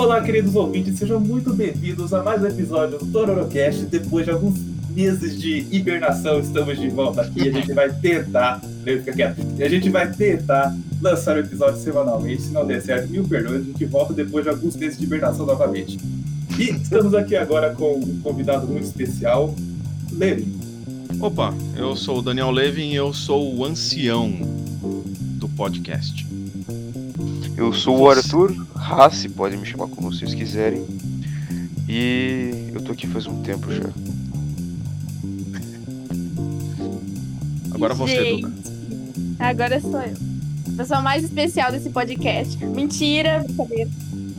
Olá, queridos ouvintes, sejam muito bem-vindos a mais um episódio do Tororocast. Depois de alguns meses de hibernação, estamos de volta aqui. A gente vai tentar, fica quieto, a gente vai tentar lançar o episódio semanalmente. Se não der certo, mil perdões, a gente volta depois de alguns meses de hibernação novamente. E estamos aqui agora com um convidado muito especial, Levin. Opa, eu sou o Daniel Levin e eu sou o ancião do podcast. Eu sou o Arthur Rassi, podem me chamar como vocês quiserem. E eu tô aqui faz um tempo já. Agora você, Duda. Agora sou eu. A pessoa mais especial desse podcast. Mentira, brincadeira.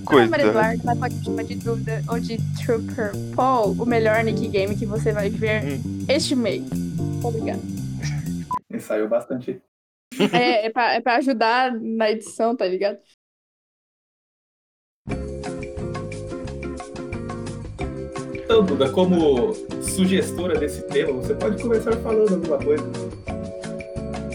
Coitado. Eduardo, mas pode me chamar de Duda ou de Trooper Paul, o melhor nick game que você vai ver hum. este mês. Obrigada. Ensaiou bastante. É, é pra, é pra ajudar na edição, tá ligado? Então, Duda, como sugestora desse tema, você pode começar falando alguma coisa.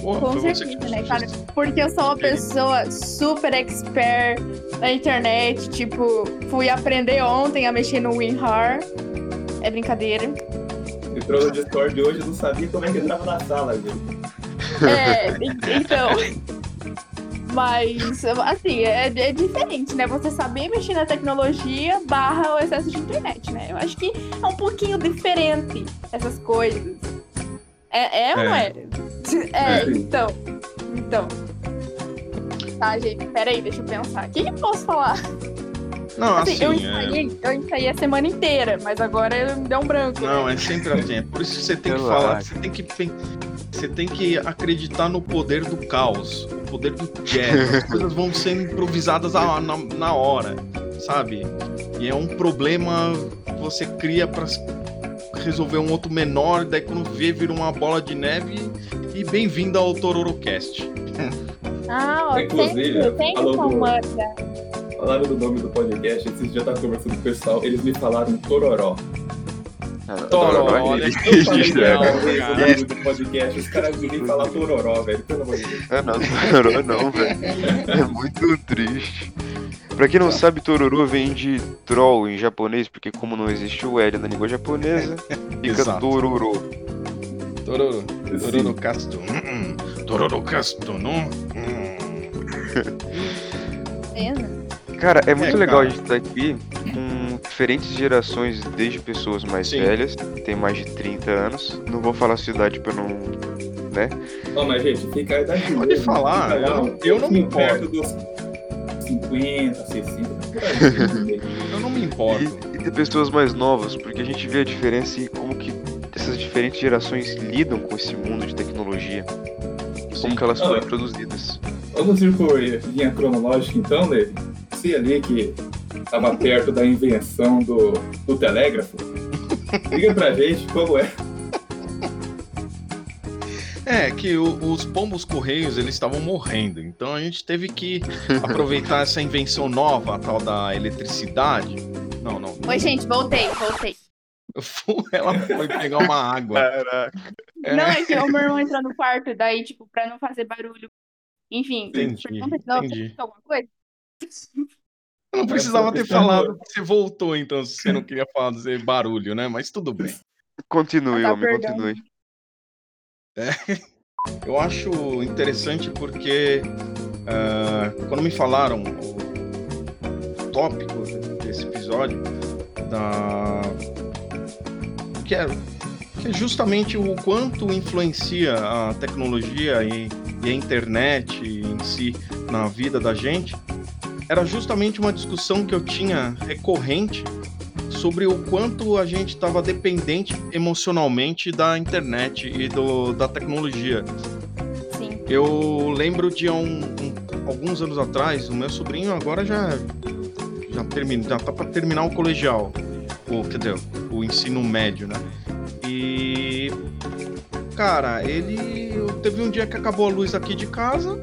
Porra, Com certeza, né, cara? Porque eu sou uma pessoa super expert na internet. Tipo, fui aprender ontem a mexer no WinRAR. É brincadeira. Entrou no Discord hoje não sabia como é que entrava na sala, viu? É, então. Mas, assim, é, é, diferente, né? Você saber mexer na tecnologia barra o excesso de internet, né? Eu acho que é um pouquinho diferente essas coisas. É, é ou não é? É, é então. Então. Tá, gente, peraí, deixa eu pensar. O que, que eu posso falar? Não, assim, assim eu, ensaiei, é... eu ensaiei a semana inteira, mas agora me deu um branco. Não, né? é sempre assim. É por isso que você tem que falar, você tem que você tem que acreditar no poder do caos, o poder do jazz. As coisas vão sendo improvisadas na, na, na hora, sabe? E é um problema que você cria para resolver um outro menor, daí quando vê, vira uma bola de neve. E bem-vindo ao Tororocast. Ah, ó, Inclusive, tem, falando, do, falando do nome do podcast, esses dias eu tava conversando com o pessoal, eles me falaram Tororó. Tororó, olha, falei não, do podcast, os caras vêm falar Tororó, velho, pelo amor de Deus. É, não, Tororó não, velho. É muito triste. Pra quem não sabe, Tororô vem de troll em japonês, porque como não existe o L na língua japonesa, fica Tororô. Tororô. Tororô Casto. Tororô Casto, não? Cara, é muito é, legal cara. a gente estar tá aqui com diferentes gerações, desde pessoas mais Sim. velhas, que tem mais de 30 anos. Não vou falar a sua idade pra não. né? Não, mas gente, fica a idade. Pode mesmo, falar, eu não, eu não me importo. Dos 50, 60, eu não me importo. E, e tem pessoas mais novas, porque a gente vê a diferença e como que essas diferentes gerações lidam com esse mundo de tecnologia. E como que elas foram produzidas. Vamos ir por linha cronológica então, Levi? Você ali que estava perto da invenção do, do telégrafo, diga pra gente como é. É, que o, os pombos correios eles estavam morrendo, então a gente teve que aproveitar essa invenção nova, a tal da eletricidade. Não, não. Oi, gente, voltei, voltei. Ela foi pegar uma água. Caraca. É. Não, é que o meu irmão entrou no quarto, daí, tipo, pra não fazer barulho. Enfim, entendi, não, entendi. alguma coisa? Eu não precisava ter falado que você voltou, então, se você não queria fazer barulho, né? Mas tudo bem. Continue, tá homem, continue. É, eu acho interessante porque uh, quando me falaram o tópico desse episódio, da... que, é, que é justamente o quanto influencia a tecnologia e, e a internet em si na vida da gente, era justamente uma discussão que eu tinha recorrente sobre o quanto a gente estava dependente emocionalmente da internet e do, da tecnologia. Sim. Eu lembro de um, um, alguns anos atrás, o meu sobrinho agora já já termina, já tá para terminar o colegial, o quer dizer, o ensino médio, né? E cara, ele teve um dia que acabou a luz aqui de casa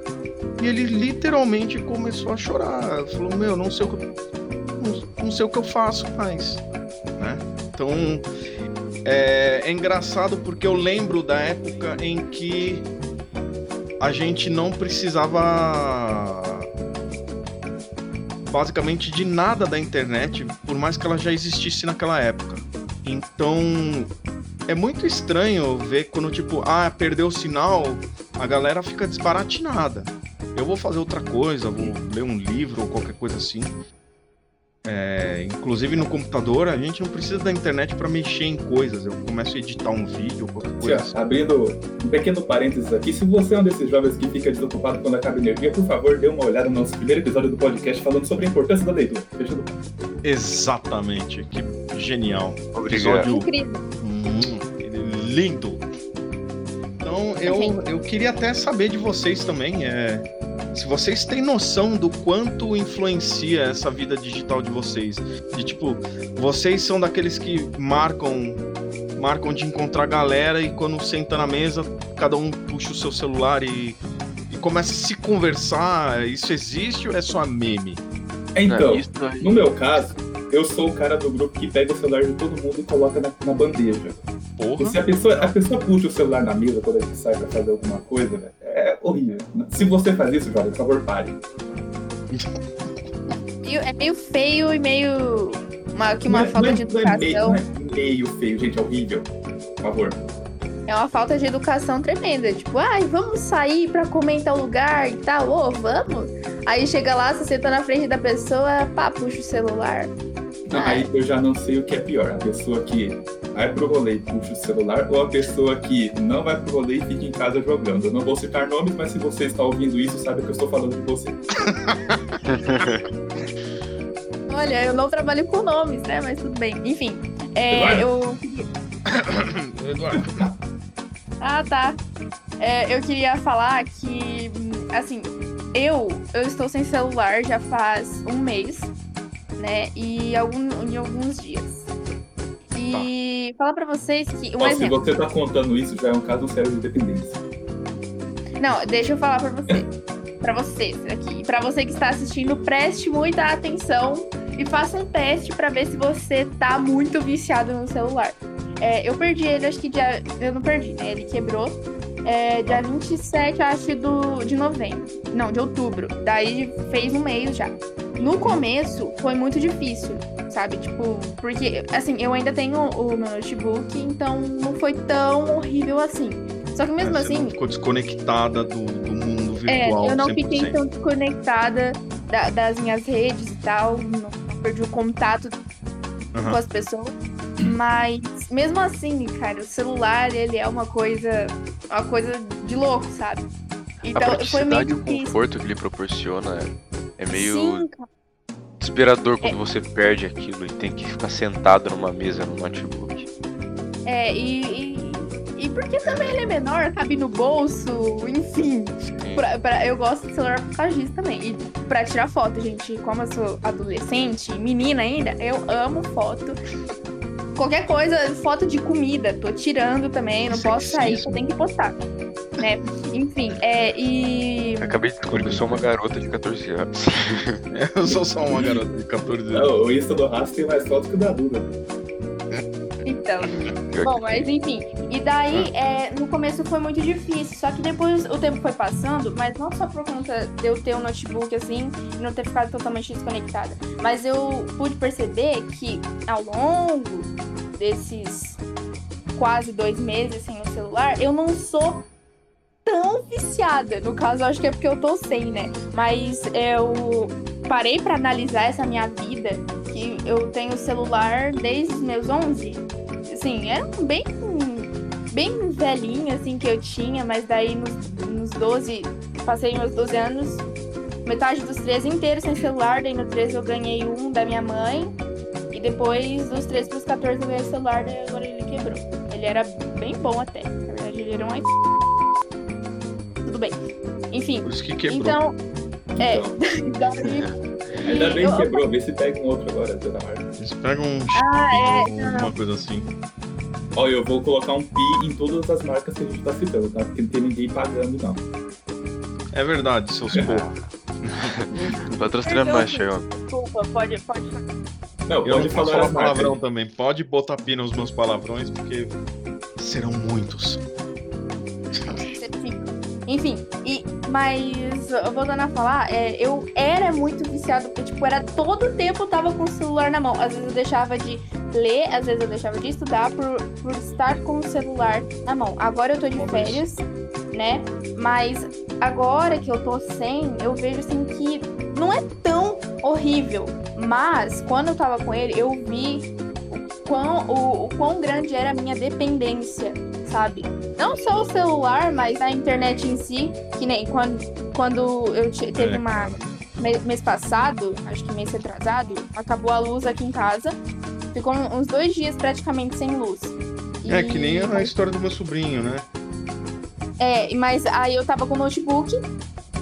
e ele literalmente começou a chorar. Falou: Meu, não sei o que, não, não sei o que eu faço mais. Né? Então é, é engraçado porque eu lembro da época em que a gente não precisava basicamente de nada da internet, por mais que ela já existisse naquela época. Então, é muito estranho ver quando, tipo, ah, perdeu o sinal, a galera fica desbaratinada. Eu vou fazer outra coisa, vou ler um livro ou qualquer coisa assim. É, inclusive no computador, a gente não precisa da internet para mexer em coisas. Eu começo a editar um vídeo, qualquer coisa. Assim. Abrindo um pequeno parênteses aqui, se você é um desses jovens que fica desocupado quando acaba a energia, por favor, dê uma olhada no nosso primeiro episódio do podcast falando sobre a importância da leitura. Fechando. Exatamente, que genial. Obrigado. Episódio hum, lindo. Então eu, eu queria até saber de vocês também. É, se vocês têm noção do quanto influencia essa vida digital de vocês. De tipo, vocês são daqueles que marcam marcam de encontrar galera e quando senta na mesa, cada um puxa o seu celular e, e começa a se conversar. Isso existe ou é só meme? Então, no meu caso, eu sou o cara do grupo que pega o celular de todo mundo e coloca na, na bandeja. Porra. E se a pessoa, a pessoa puxa o celular na mesa quando a gente sai pra fazer alguma coisa, né? é horrível. Se você faz isso, jovem, por favor, pare. É meio feio e meio. Uma, que uma não é- falta é, de educação. Não é, meio, não é meio feio, gente, é horrível. Por favor. É uma falta de educação tremenda. Tipo, ai, vamos sair pra comer em tal lugar e tal. Ô, oh, vamos? Aí chega lá, você senta na frente da pessoa, pá, puxa o celular. Não, aí eu já não sei o que é pior. A pessoa que vai pro rolê e puxa o celular ou a pessoa que não vai pro rolê e fica em casa jogando. Eu não vou citar nomes, mas se você está ouvindo isso, sabe que eu estou falando de você. Olha, eu não trabalho com nomes, né? Mas tudo bem. Enfim, é, eu. Eduardo. ah, tá. É, eu queria falar que, assim, eu, eu estou sem celular já faz um mês né? E algum, em alguns dias. E tá. falar pra vocês que. Um Ó, se você tá contando isso, já é um caso sério de dependência. Não, deixa eu falar pra você. pra vocês aqui. Pra você que está assistindo, preste muita atenção e faça um teste para ver se você tá muito viciado no celular. É, eu perdi ele, acho que dia. Eu não perdi, né? Ele quebrou. É, dia 27, acho, do, de novembro. Não, de outubro. Daí fez um mês já. No começo foi muito difícil, sabe? Tipo, porque, assim, eu ainda tenho o meu notebook, então não foi tão horrível assim. Só que mesmo Mas assim. Você não ficou desconectada do, do mundo virtual. É, eu não 100%. fiquei tão desconectada da, das minhas redes e tal. Não, não perdi o contato uhum. com as pessoas. Mas mesmo assim, cara, o celular, ele é uma coisa. Uma coisa de louco, sabe? Então, foi meio e o conforto que ele proporciona é meio Sim, desesperador quando é... você perde aquilo e tem que ficar sentado numa mesa no notebook. É, e, e, e porque também ele é menor, cabe no bolso, enfim. Pra, pra, eu gosto de celular por causa disso também. E pra tirar foto, gente, como eu sou adolescente, menina ainda, eu amo foto. Qualquer coisa, foto de comida, tô tirando também, não posso sair, eu tenho que postar né? Enfim, é, e. Acabei de descobrir que eu sou uma garota de 14 anos. eu sou só uma garota de 14 anos. Não, o Insta do Rasta tem mais fotos que o da Duda. Então. Bom, mas enfim. E daí, é, no começo foi muito difícil. Só que depois o tempo foi passando, mas não só por conta de eu ter um notebook assim e não ter ficado totalmente desconectada. Mas eu pude perceber que ao longo desses quase dois meses sem o celular, eu não sou tão viciada. No caso, acho que é porque eu tô sem, né? Mas eu parei para analisar essa minha vida, que eu tenho celular desde os meus 11. Assim, era é bem bem velhinho assim que eu tinha, mas daí nos, nos 12, passei meus 12 anos, metade dos 13 inteiros sem celular, daí no 13 eu ganhei um da minha mãe. E depois dos 13 pros 14 eu ganhei o celular, daí agora ele quebrou. Ele era bem bom até. Na verdade, ele era um iPhone tudo bem. Enfim. Por isso que quebrou. Então, é. Então. Ainda bem que quebrou, vê se pega um outro agora, Dona Marta. Eles pegam um ah, é, uma coisa assim. Olha, eu vou colocar um pi em todas as marcas que a gente tá citando, tá? Porque não tem ninguém pagando, não. É verdade, seus porra. Patrocina mais, Chegão. Desculpa, pode, pode. Não, eu pode não falar palavrão também. Pode botar pi nos meus palavrões, porque serão muitos. Enfim, e, mas voltando a falar, é, eu era muito viciado, porque, tipo, era todo o tempo eu tava com o celular na mão. Às vezes eu deixava de ler, às vezes eu deixava de estudar por, por estar com o celular na mão. Agora eu tô de férias, né? Mas agora que eu tô sem, eu vejo assim que não é tão horrível. Mas quando eu tava com ele, eu vi o quão, o, o quão grande era a minha dependência, sabe? Não só o celular, mas a internet em si, que nem quando, quando eu teve é, uma. Mês passado, acho que mês retrasado, acabou a luz aqui em casa. Ficou uns dois dias praticamente sem luz. É, que nem a história do meu sobrinho, né? É, mas aí eu tava com o notebook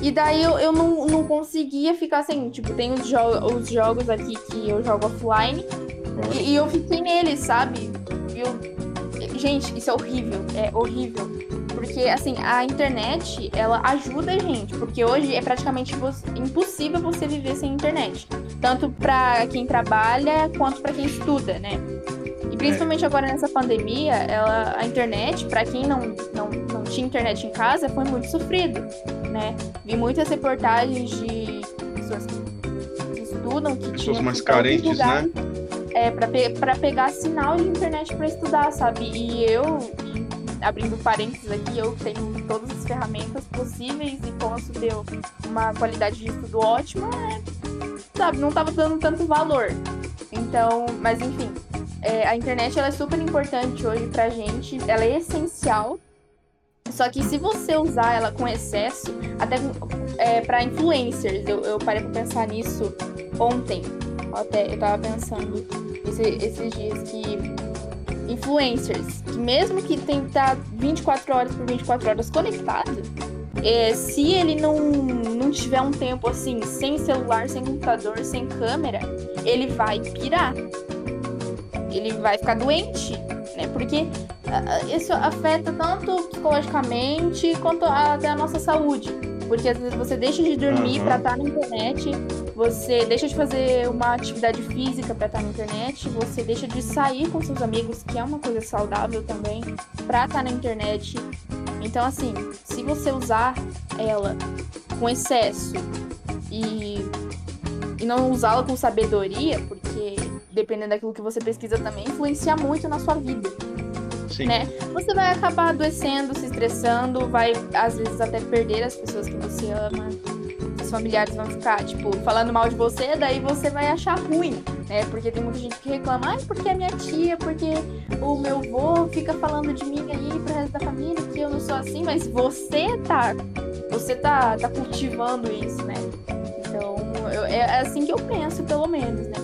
e daí eu, eu não, não conseguia ficar sem. Tipo, tem os, jo os jogos aqui que eu jogo offline. E, e, eu fiquei neles, sabe? Eu... Gente, isso é horrível. É horrível. Porque, assim, a internet, ela ajuda a gente. Porque hoje é praticamente impossível você viver sem internet. Tanto para quem trabalha quanto para quem estuda, né? E principalmente é. agora nessa pandemia, ela, a internet, para quem não, não, não tinha internet em casa, foi muito sofrido, né? Vi muitas reportagens de pessoas que estudam, que pessoas mais carentes, né? É, para pe pegar sinal de internet para estudar, sabe? E eu, abrindo parênteses aqui, eu tenho todas as ferramentas possíveis e posso ter uma qualidade de estudo ótima, né? sabe? Não tava dando tanto valor. Então, mas enfim, é, a internet ela é super importante hoje pra gente, ela é essencial. Só que se você usar ela com excesso, até é, para influencers, eu, eu parei pra pensar nisso ontem. Até eu tava pensando esse, esses dias que influencers, que mesmo que tem que estar 24 horas por 24 horas conectado, é, se ele não, não tiver um tempo assim, sem celular, sem computador, sem câmera, ele vai pirar ele vai ficar doente, né? Porque isso afeta tanto psicologicamente quanto até a nossa saúde. Porque às vezes você deixa de dormir uhum. para estar na internet, você deixa de fazer uma atividade física para estar na internet, você deixa de sair com seus amigos, que é uma coisa saudável também, para estar na internet. Então, assim, se você usar ela com excesso e, e não usá-la com sabedoria, porque dependendo daquilo que você pesquisa também, influencia muito na sua vida. Sim. Né? Você vai acabar adoecendo, se estressando, vai às vezes até perder as pessoas que você ama. Familiares vão ficar, tipo, falando mal de você, daí você vai achar ruim, né? Porque tem muita gente que reclama, ai, porque a minha tia, porque o meu avô fica falando de mim aí pro resto da família, que eu não sou assim, mas você tá. Você tá, tá cultivando isso, né? Então, eu, é assim que eu penso, pelo menos, né?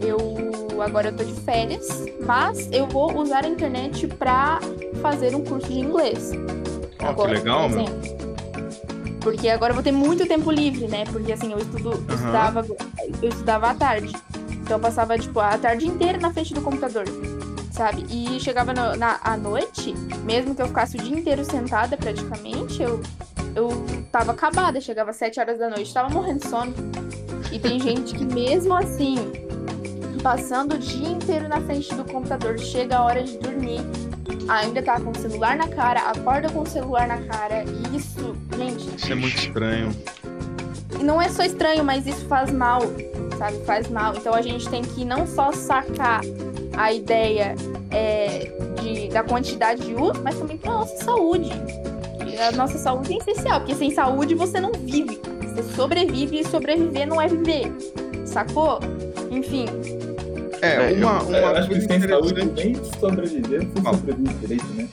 Eu agora eu tô de férias, mas eu vou usar a internet para fazer um curso de inglês. Oh, agora, que legal, meu. Porque agora eu vou ter muito tempo livre, né? Porque assim, eu estudo, uhum. estudava, eu estudava à tarde. Então eu passava, tipo, a tarde inteira na frente do computador. Sabe? E chegava no, na, à noite, mesmo que eu ficasse o dia inteiro sentada praticamente, eu, eu tava acabada. Chegava às 7 horas da noite, tava morrendo de sono. E tem gente que mesmo assim passando o dia inteiro na frente do computador, chega a hora de dormir, ainda tá com o celular na cara, acorda com o celular na cara. Isso, gente. Isso é muito estranho. E não é só estranho, mas isso faz mal, sabe? Faz mal. Então a gente tem que não só sacar a ideia é, de, da quantidade de uso, mas também pra nossa saúde. E a nossa saúde é essencial, porque sem saúde você não vive. Você sobrevive e sobreviver não é viver. Sacou? Enfim, é, uma, uma eu acho que sem saúde nem sobreviver, você sobrevive direito, né?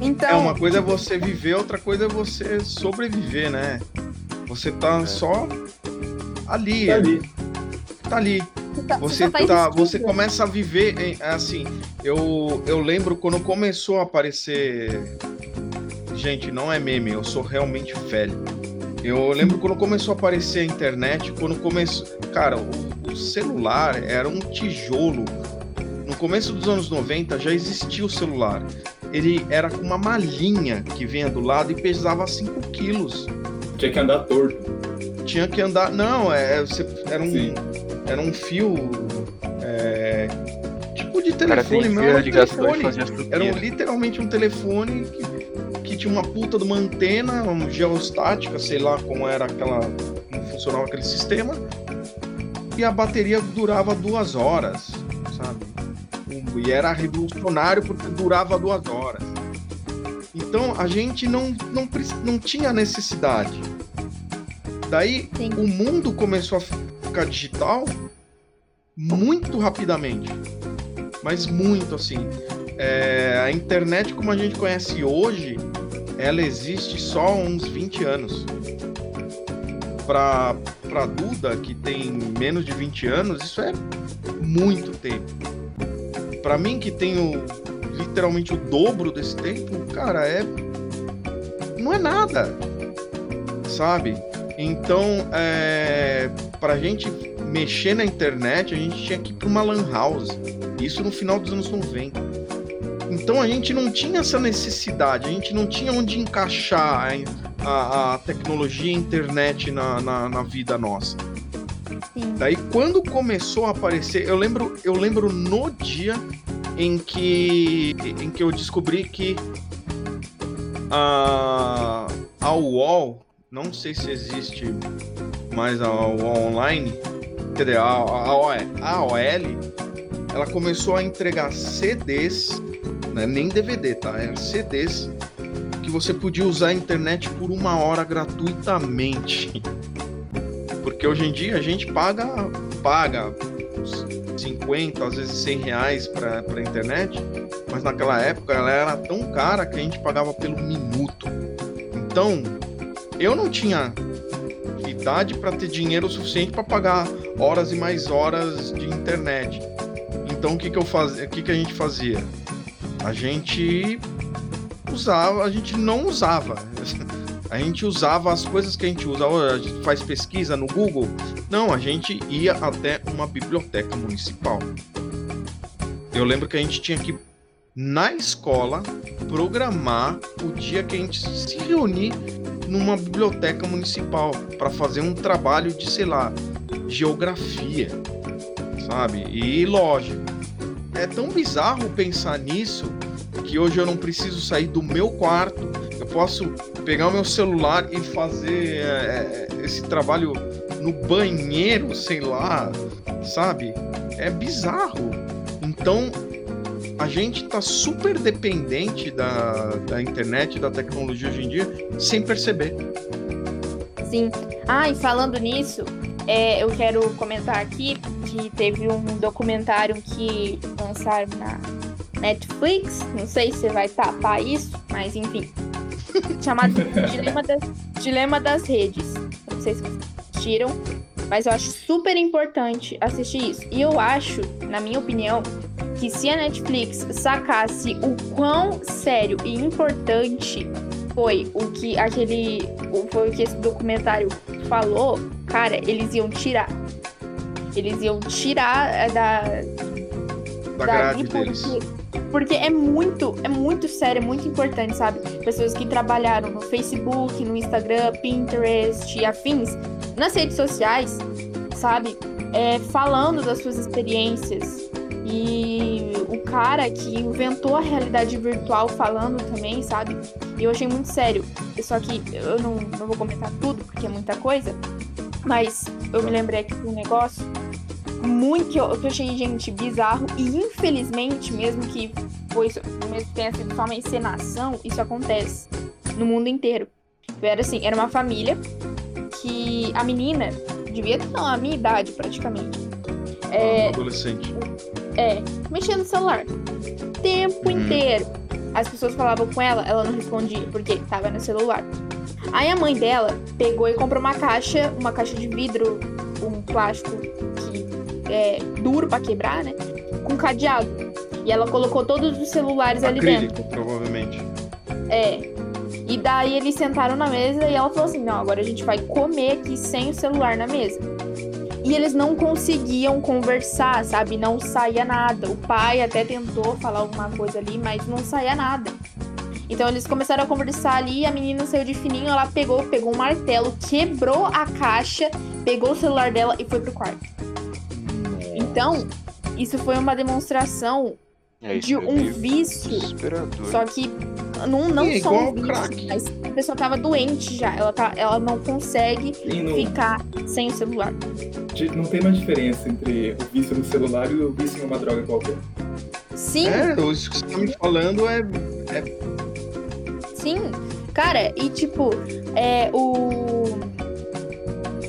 Então, é, uma coisa é você viver, outra coisa é você sobreviver, né? Você tá é. só ali. Tá ali. Tá ali. Tá, você, você, tá, você começa a viver assim. Eu, eu lembro quando começou a aparecer. Gente, não é meme, eu sou realmente velho. Eu lembro quando começou a aparecer a internet, quando começou. Cara, o celular era um tijolo. No começo dos anos 90 já existia o celular. Ele era com uma malinha que vinha do lado e pesava 5 quilos. Tinha que andar torto. Tinha que andar. Não, é, você, era, um, era um fio. É, tipo de telefone, mesmo. Era, um telefone. era literalmente um telefone que, que tinha uma puta de uma antena uma geostática, sei lá como era aquela. como funcionava aquele sistema. E a bateria durava duas horas, sabe? E era revolucionário porque durava duas horas. Então a gente não, não, não tinha necessidade. Daí Sim. o mundo começou a ficar digital muito rapidamente. Mas muito assim. É, a internet como a gente conhece hoje, ela existe só há uns 20 anos. Para para Duda, que tem menos de 20 anos, isso é muito tempo. Para mim, que tenho literalmente o dobro desse tempo, cara, é. Não é nada. Sabe? Então, é... pra gente mexer na internet, a gente tinha que ir pra uma Lan House. Isso no final dos anos 90. Então a gente não tinha essa necessidade, a gente não tinha onde encaixar a, a, tecnologia a internet na, na, na vida nossa. Daí quando começou a aparecer, eu lembro, eu lembro no dia em que em que eu descobri que a a UOL, não sei se existe mais a UOL online, quer dizer, a, a, a OL, ela começou a entregar CDs, né, nem DVD, tá? Era CDs que você podia usar a internet por uma hora gratuitamente. Porque hoje em dia a gente paga, paga uns 50, às vezes 100 reais para a internet, mas naquela época ela era tão cara que a gente pagava pelo minuto. Então, eu não tinha idade para ter dinheiro suficiente para pagar horas e mais horas de internet. Então, o que que eu fazia? O que que a gente fazia? A gente usava, a gente não usava. A gente usava as coisas que a gente usa. A gente faz pesquisa no Google. Não, a gente ia até uma biblioteca municipal. Eu lembro que a gente tinha que na escola programar o dia que a gente se reunir numa biblioteca municipal para fazer um trabalho de, sei lá, geografia, sabe? E lógico, é tão bizarro pensar nisso que hoje eu não preciso sair do meu quarto, posso pegar o meu celular e fazer é, esse trabalho no banheiro, sei lá, sabe? É bizarro. Então, a gente tá super dependente da, da internet, da tecnologia hoje em dia, sem perceber. Sim. Ah, e falando nisso, é, eu quero comentar aqui que teve um documentário que lançaram na Netflix, não sei se vai tapar isso, mas enfim, chamado Dilema das, Dilema das Redes. Não sei se vocês assistiram, mas eu acho super importante assistir isso. E eu acho, na minha opinião, que se a Netflix sacasse o quão sério e importante foi o que aquele. Foi o que esse documentário falou, cara, eles iam tirar. Eles iam tirar é, da. Da dali grade deles. Porque é muito, é muito sério, é muito importante, sabe? Pessoas que trabalharam no Facebook, no Instagram, Pinterest e afins, nas redes sociais, sabe? É, falando das suas experiências. E o cara que inventou a realidade virtual falando também, sabe? E eu achei muito sério. Só que eu não, não vou comentar tudo, porque é muita coisa. Mas eu me lembrei aqui de um negócio muito que eu, que eu achei, gente, bizarro. E infelizmente, mesmo que foi, mesmo que tenha sido só uma encenação, isso acontece no mundo inteiro. Era assim, era uma família que a menina devia ter não, a minha idade praticamente. É, Adolescente. é, mexendo no celular. Tempo Uhum. inteiro. As pessoas falavam com ela, ela não respondia, porque tava no celular. Aí a mãe dela pegou e comprou uma caixa, uma caixa de vidro, um plástico é duro pra quebrar, né? Com cadeado. E ela colocou todos os celulares ali dentro. Acrílico, provavelmente. É. E daí eles sentaram na mesa e ela falou assim: não, agora a gente vai comer aqui sem o celular na mesa. E eles não conseguiam conversar, sabe? Não saía nada. O pai até tentou falar alguma coisa ali, mas não saía nada. Então eles começaram a conversar ali, a menina saiu de fininho, ela pegou, pegou um martelo, quebrou a caixa, pegou o celular dela e foi pro quarto. Então, isso foi uma demonstração É, de é um vício só que não, não É só um vício, mas a pessoa tava doente já. Ela, tá, ela não consegue não, ficar sem o celular. não tem mais diferença entre o vício no celular e o vício em uma droga qualquer. Sim, É, isso que você tá me falando é. sim. Cara, e tipo, é o.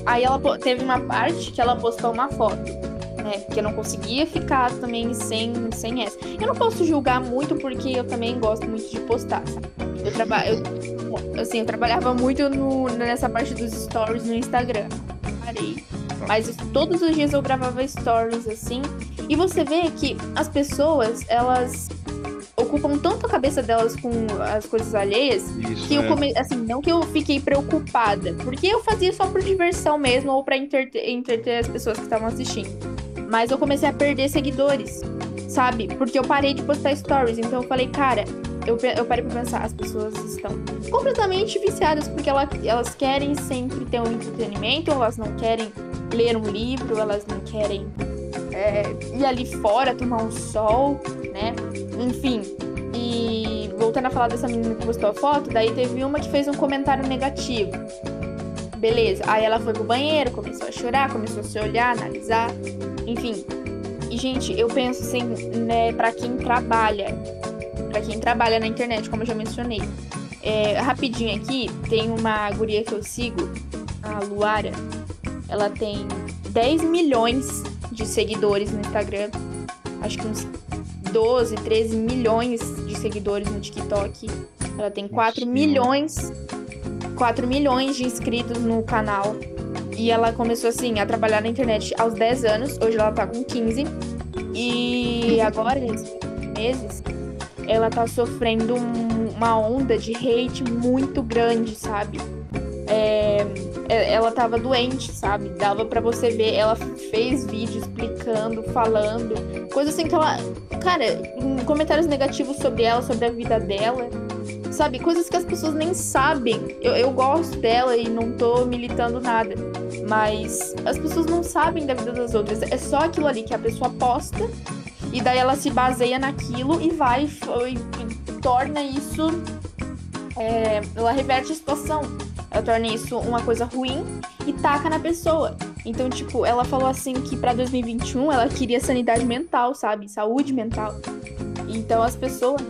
Aí ela teve uma parte que ela postou uma foto, né? Que eu não conseguia ficar também sem, sem essa. Eu não posso julgar muito porque eu também gosto muito de postar, sabe? Eu trabalho. Assim, eu trabalhava muito no- nessa parte dos stories no Instagram. Parei. Mas todos os dias eu gravava stories assim. E você vê que as pessoas, elas ocupam tanto a cabeça delas com as coisas alheias Isso. que eu é. come... assim, não que eu fiquei preocupada, porque eu fazia só por diversão mesmo ou pra entreter, entreter as pessoas que estavam assistindo. Mas eu comecei a perder seguidores, sabe? Porque eu parei de postar stories, então eu falei, cara, eu, eu parei pra pensar, as pessoas estão completamente viciadas porque ela, elas querem sempre ter um entretenimento, elas não querem ler um livro, elas não querem é, ir ali fora tomar um sol, né? Enfim. E voltando a falar dessa menina que postou a foto, daí teve uma que fez um comentário negativo. Beleza. Aí ela foi pro banheiro, começou a chorar, começou a se olhar, analisar, enfim. E, gente, eu penso assim, né, pra quem trabalha, pra quem trabalha na internet, como eu já mencionei. É, rapidinho aqui, tem uma guria que eu sigo, a Luara. Ela tem 10 milhões de seguidores no Instagram. Acho que uns 12, 13 milhões de seguidores no TikTok. Ela tem 4 Senhora. milhões 4 milhões de inscritos no canal. E ela começou assim a trabalhar na internet aos 10 anos, hoje ela tá com 15. E agora, nesses meses, ela tá sofrendo um- uma onda de hate muito grande, sabe? É, é- ela tava doente, sabe? Dava pra você ver, ela fez vídeo explicando, falando, coisa assim que ela, cara, comentários negativos sobre ela, sobre a vida dela, sabe? Coisas que as pessoas nem sabem. Eu, eu gosto dela e não tô militando nada, mas as pessoas não sabem da vida das outras. É só aquilo ali que a pessoa posta e daí ela se baseia naquilo e vai e, e torna isso. é, ela reverte a situação. Ela torna isso uma coisa ruim e taca na pessoa. Então, tipo, ela falou assim que pra 2021 ela queria sanidade mental, sabe? Saúde mental. Então as pessoas.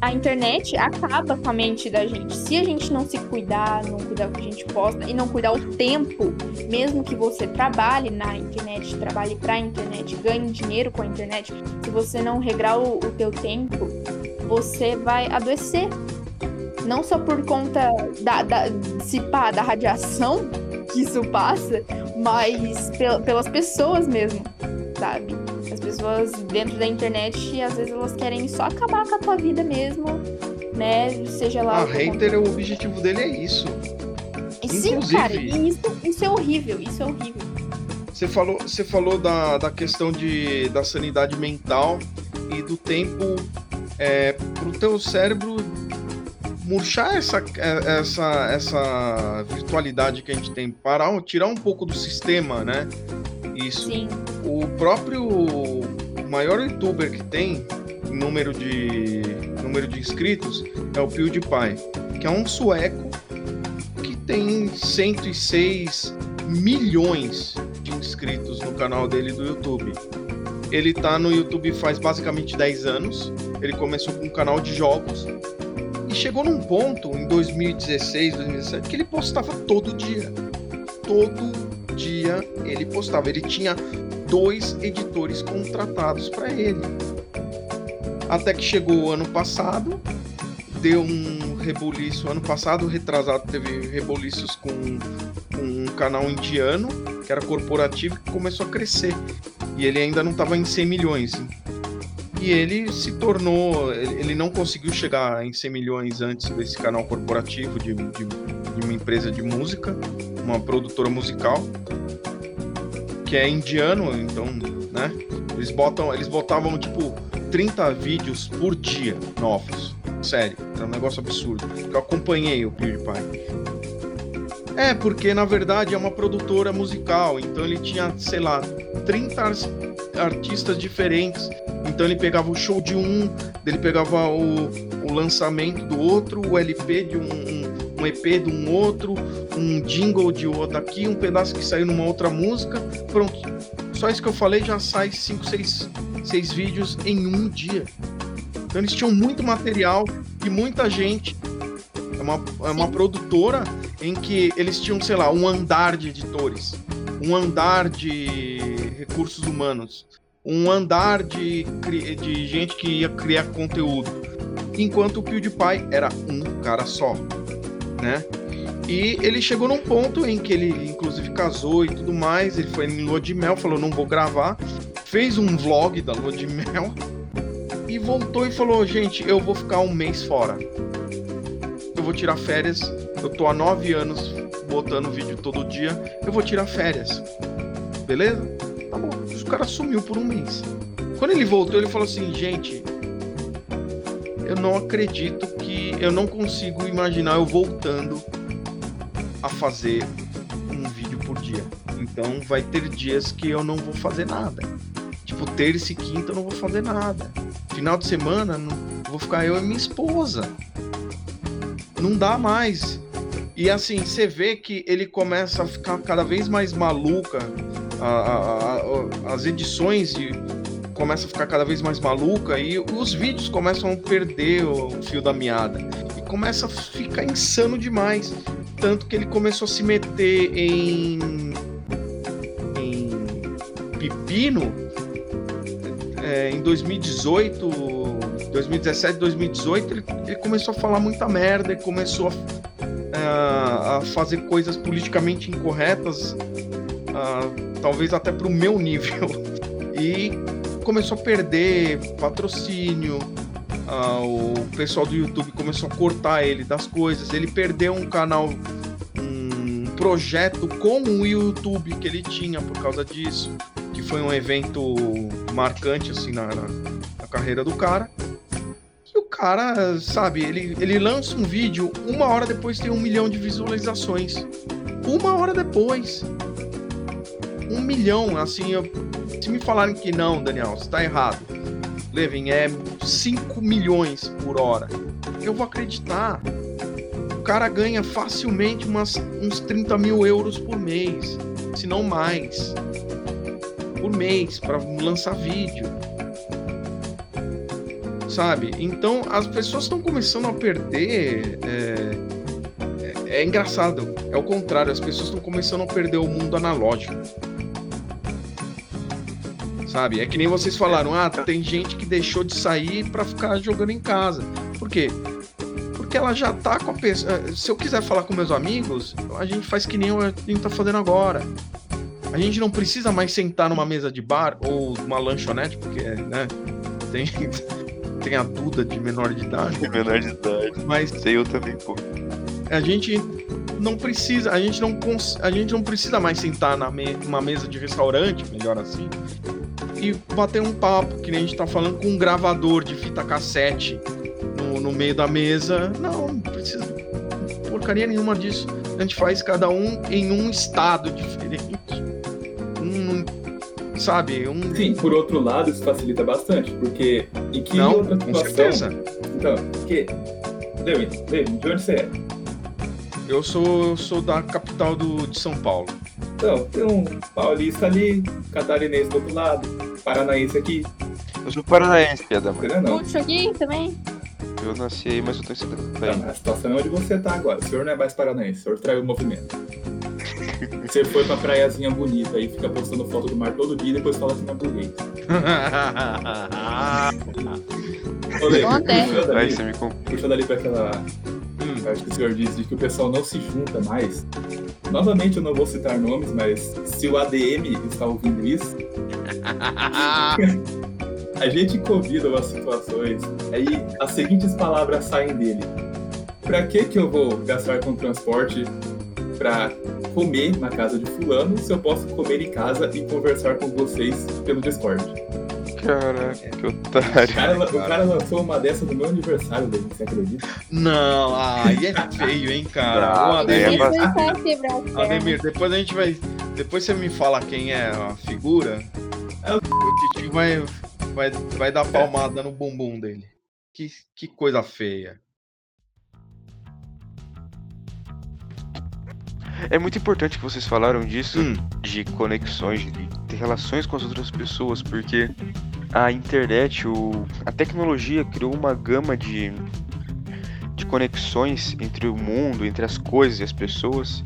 A internet acaba com a mente da gente. Se a gente não se cuidar, não cuidar do que a gente posta e não cuidar o tempo, mesmo que você trabalhe na internet, trabalhe pra internet, ganhe dinheiro com a internet, se você não regrar o, o teu tempo, você vai adoecer. Não só por conta da, da, se pá, da radiação que isso passa, mas pel- pelas pessoas mesmo, sabe? As pessoas dentro da internet, às vezes elas querem só acabar com a tua vida mesmo, né? Seja lá. Ah, o hater, o objetivo dele é isso. sim, Inclusive- cara, e isso, isso é horrível, isso é horrível. Você falou, você falou da, da questão de, da sanidade mental e do tempo é, pro teu cérebro murchar essa, é, essa, essa virtualidade que a gente tem, parar, tirar um pouco do sistema, né? Isso. Sim, O próprio maior youtuber que tem em número de número de inscritos é o PewDiePie, que é um sueco que tem 106 milhões de inscritos no canal dele do YouTube. Ele tá no YouTube faz basicamente 10 anos. Ele começou com um canal de jogos e chegou num ponto em 2016, 2017 que ele postava todo dia. Todo dia ele postava. Ele tinha dois editores contratados para ele. Até que chegou o ano passado, deu um rebuliço. Ano passado, retrasado, teve rebuliços com, com um canal indiano, que era corporativo, que começou a crescer. E ele ainda não estava em 100 milhões. E ele se tornou. Ele não conseguiu chegar em 100 milhões antes desse canal corporativo de, de, de uma empresa de música, uma produtora musical que é indiano, então, né? Eles botam, eles botavam tipo 30 vídeos por dia novos. Sério, é um negócio absurdo. Eu acompanhei o PewDiePie. É, porque na verdade é uma produtora musical, então ele tinha, sei lá, 30 ar- artistas diferentes. Então ele pegava o show de um, ele pegava o, o lançamento do outro, o LP de um, um EP de um outro, um jingle de outro aqui, um pedaço que saiu numa outra música. Pronto. Só isso que eu falei já sai 5, 6 seis vídeos em um dia. Então eles tinham muito material e muita gente. É uma, é uma produtora em que eles tinham, sei lá, um andar de editores, um andar de recursos humanos, um andar de, de gente que ia criar conteúdo. Enquanto o PewDiePie era um cara só, né? E ele chegou num ponto em que ele, inclusive, casou e tudo mais. Ele foi em lua de mel, falou: não vou gravar. Fez um vlog da lua de mel e voltou e falou: gente, eu vou ficar um mês fora. Eu vou tirar férias. Eu tô há nove anos botando vídeo todo dia. Eu vou tirar férias. Beleza? Tá bom. O cara sumiu por um mês. Quando ele voltou, ele falou assim: gente, eu não acredito. Eu não consigo imaginar eu voltando a fazer um vídeo por dia. Então vai ter dias que eu não vou fazer nada. Tipo, terça e quinta eu não vou fazer nada. Final de semana não, vou ficar eu e minha esposa. Não dá mais. E assim, você vê que ele começa a ficar cada vez mais maluca. A, a, a, as edições de, começa a ficar cada vez mais maluca e os vídeos começam a perder o fio da meada. E começa a ficar insano demais tanto que ele começou a se meter em, em pepino é, em 2018, 2017, 2018, ele, ele, começou a falar muita merda, ele começou a, a, a fazer coisas politicamente incorretas, a, talvez até para o meu nível, e começou a perder patrocínio, ah, o pessoal do YouTube começou a cortar ele das coisas. Ele perdeu um canal, um projeto com o YouTube que ele tinha por causa disso, que foi um evento marcante assim na, na, na carreira do cara. E o cara, sabe, ele, ele lança um vídeo, uma hora depois tem um milhão de visualizações. Uma hora depois. Um milhão, assim, eu, me falarem que não, Daniel, você tá errado Levin, é 5 milhões por hora. Eu vou acreditar. O cara ganha facilmente umas, uns 30 mil euros por mês, se não mais. Por mês, para lançar vídeo. Sabe? Então as pessoas estão começando a perder. É, é, é engraçado. É o contrário, as pessoas estão começando a perder o mundo analógico sabe? É que nem vocês falaram, ah, tem gente que deixou de sair para ficar jogando em casa. Por quê? Porque ela já tá com a pessoa. Eh, se eu quiser falar com meus amigos, a gente faz que nem a gente tá fazendo agora. A gente não precisa mais sentar numa mesa de bar ou uma lanchonete, porque, né? Tem, tem a Duda de menor de idade. De menor de idade. Mas. Sei eu também, pô. A gente não precisa, a gente não, a gente não precisa mais sentar na me, numa mesa de restaurante, melhor assim, e bater um papo, que nem a gente tá falando com um gravador de fita cassete no, no meio da mesa. Não, não precisa porcaria nenhuma disso. A gente faz cada um em um estado diferente. Um, sabe? Um... Sim, por outro lado, isso facilita bastante, porque em que não, outra situação... Com certeza. Então, porque... David, David, de onde você é? Eu sou, eu sou da capital do, de São Paulo. Então, tem um paulista ali, catarinense do outro lado, paranaense aqui. Eu sou paranaense, piada, mano. Gaúcho aqui também. Eu nasci aí, mas eu tô em Santa Catarina. a situação é onde você tá agora. O senhor não é mais paranaense, o senhor traiu o movimento. Você foi pra praiazinha bonita aí, fica postando foto do mar todo dia e depois fala que não é bonito. Olê, puxa dali, você me puxa dali pra aquela. Acho que o senhor disse que o pessoal não se junta mais. Novamente eu não vou citar nomes, mas se o ADM está ouvindo isso. a gente convida umas situações, aí as seguintes palavras saem dele. Pra que que eu vou gastar com transporte pra comer na casa de fulano se eu posso comer em casa e conversar com vocês pelo Discord? Caraca, que otário. O cara, o cara lançou uma dessa no meu aniversário, David, você acredita? Não, aí é feio, hein, cara. Não, Ô, Ademir, é Ademir, depois a gente vai. Depois você me fala quem é a figura. É o Titi vai, vai, vai dar palmada no bumbum dele. Que, que coisa feia. É muito importante que vocês falaram disso, Hum, de conexões, de ter relações com as outras pessoas, porque a internet, o, a tecnologia criou uma gama de, de conexões entre o mundo, entre as coisas e as pessoas,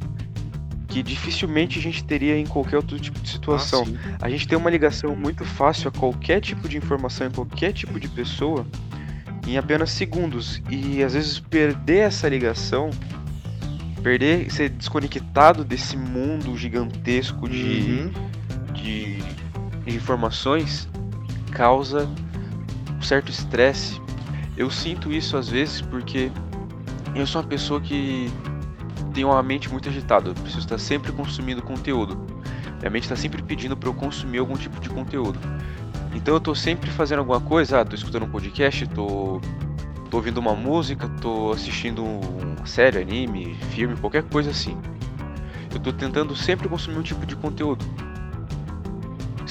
que dificilmente a gente teria em qualquer outro tipo de situação. ah. A gente tem uma ligação muito fácil a qualquer tipo de informação, em qualquer tipo de pessoa, em apenas segundos. E às vezes perder essa ligação, perder, ser desconectado desse mundo gigantesco de, Uhum. de, de informações, causa um certo estresse. Eu sinto isso às vezes porque eu sou uma pessoa que tem uma mente muito agitada. Eu preciso estar sempre consumindo conteúdo. Minha mente está sempre pedindo para eu consumir algum tipo de conteúdo. Então eu tô sempre fazendo alguma coisa, ah, escutando um podcast, tô, tô ouvindo uma música, tô assistindo uma série, anime, filme, qualquer coisa assim. Eu tô tentando sempre consumir um tipo de conteúdo.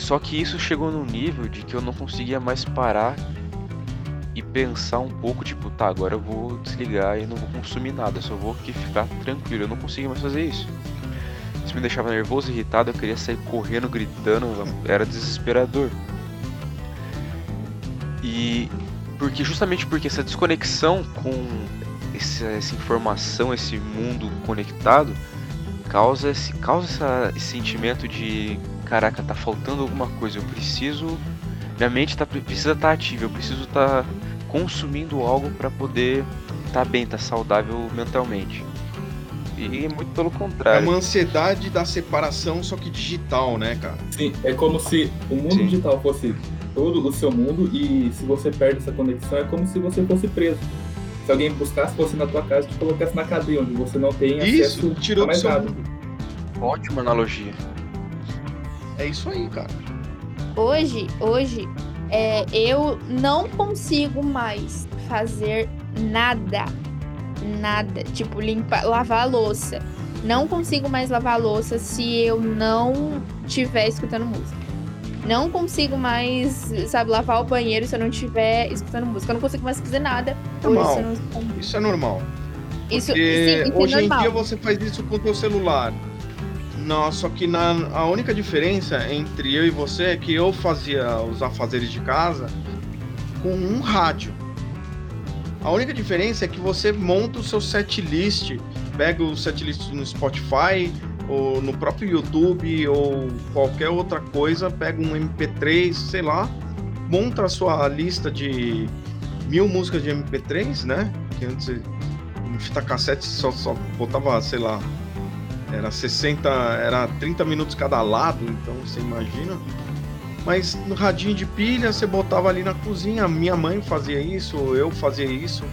Só que isso chegou num nível de que eu não conseguia mais parar e pensar um pouco, tipo, tá, agora eu vou desligar e não vou consumir nada, só vou aqui ficar tranquilo. Eu não conseguia mais fazer isso. Isso me deixava nervoso, irritado, eu queria sair correndo, gritando, era desesperador. E porque justamente porque essa desconexão com essa, essa informação, esse mundo conectado, causa esse, causa esse sentimento de caraca, tá faltando alguma coisa, eu preciso. Minha mente tá, precisa estar ativa, eu preciso estar consumindo algo para poder estar bem, estar saudável mentalmente. E muito pelo É contrário. uma ansiedade da separação, só que digital, né, cara? Sim, é como se o mundo Sim. digital fosse todo o seu mundo e se você perde essa conexão é como se você fosse preso. Se alguém buscasse você na tua casa e te colocasse na cadeia, onde você não tem Isso, acesso tirou a mais seu nada. Ótima analogia. É isso aí, cara. Hoje, hoje, é, eu não consigo mais fazer nada. Nada. Tipo, limpar, lavar a louça. Não consigo mais lavar a louça se eu não estiver escutando música. Não consigo mais, sabe, lavar o banheiro se eu não estiver escutando música. Eu não consigo mais fazer nada hoje Normal. se eu não. Isso é normal. Isso, sim, isso hoje é em normal. dia você faz isso com o teu celular. Não, só que na, a única diferença entre eu e você é que eu fazia os afazeres de casa com um rádio. A única diferença é que você monta o seu set list, pega o set list no Spotify ou no próprio YouTube ou qualquer outra coisa, pega um MP3, sei lá, monta a sua lista de mil músicas de MP3, né? Que antes em fita cassete só, só botava, sei lá, era 60, era 30 minutos cada lado, então você imagina. Mas no radinho de pilha você botava ali na cozinha, minha mãe fazia isso, eu fazia isso,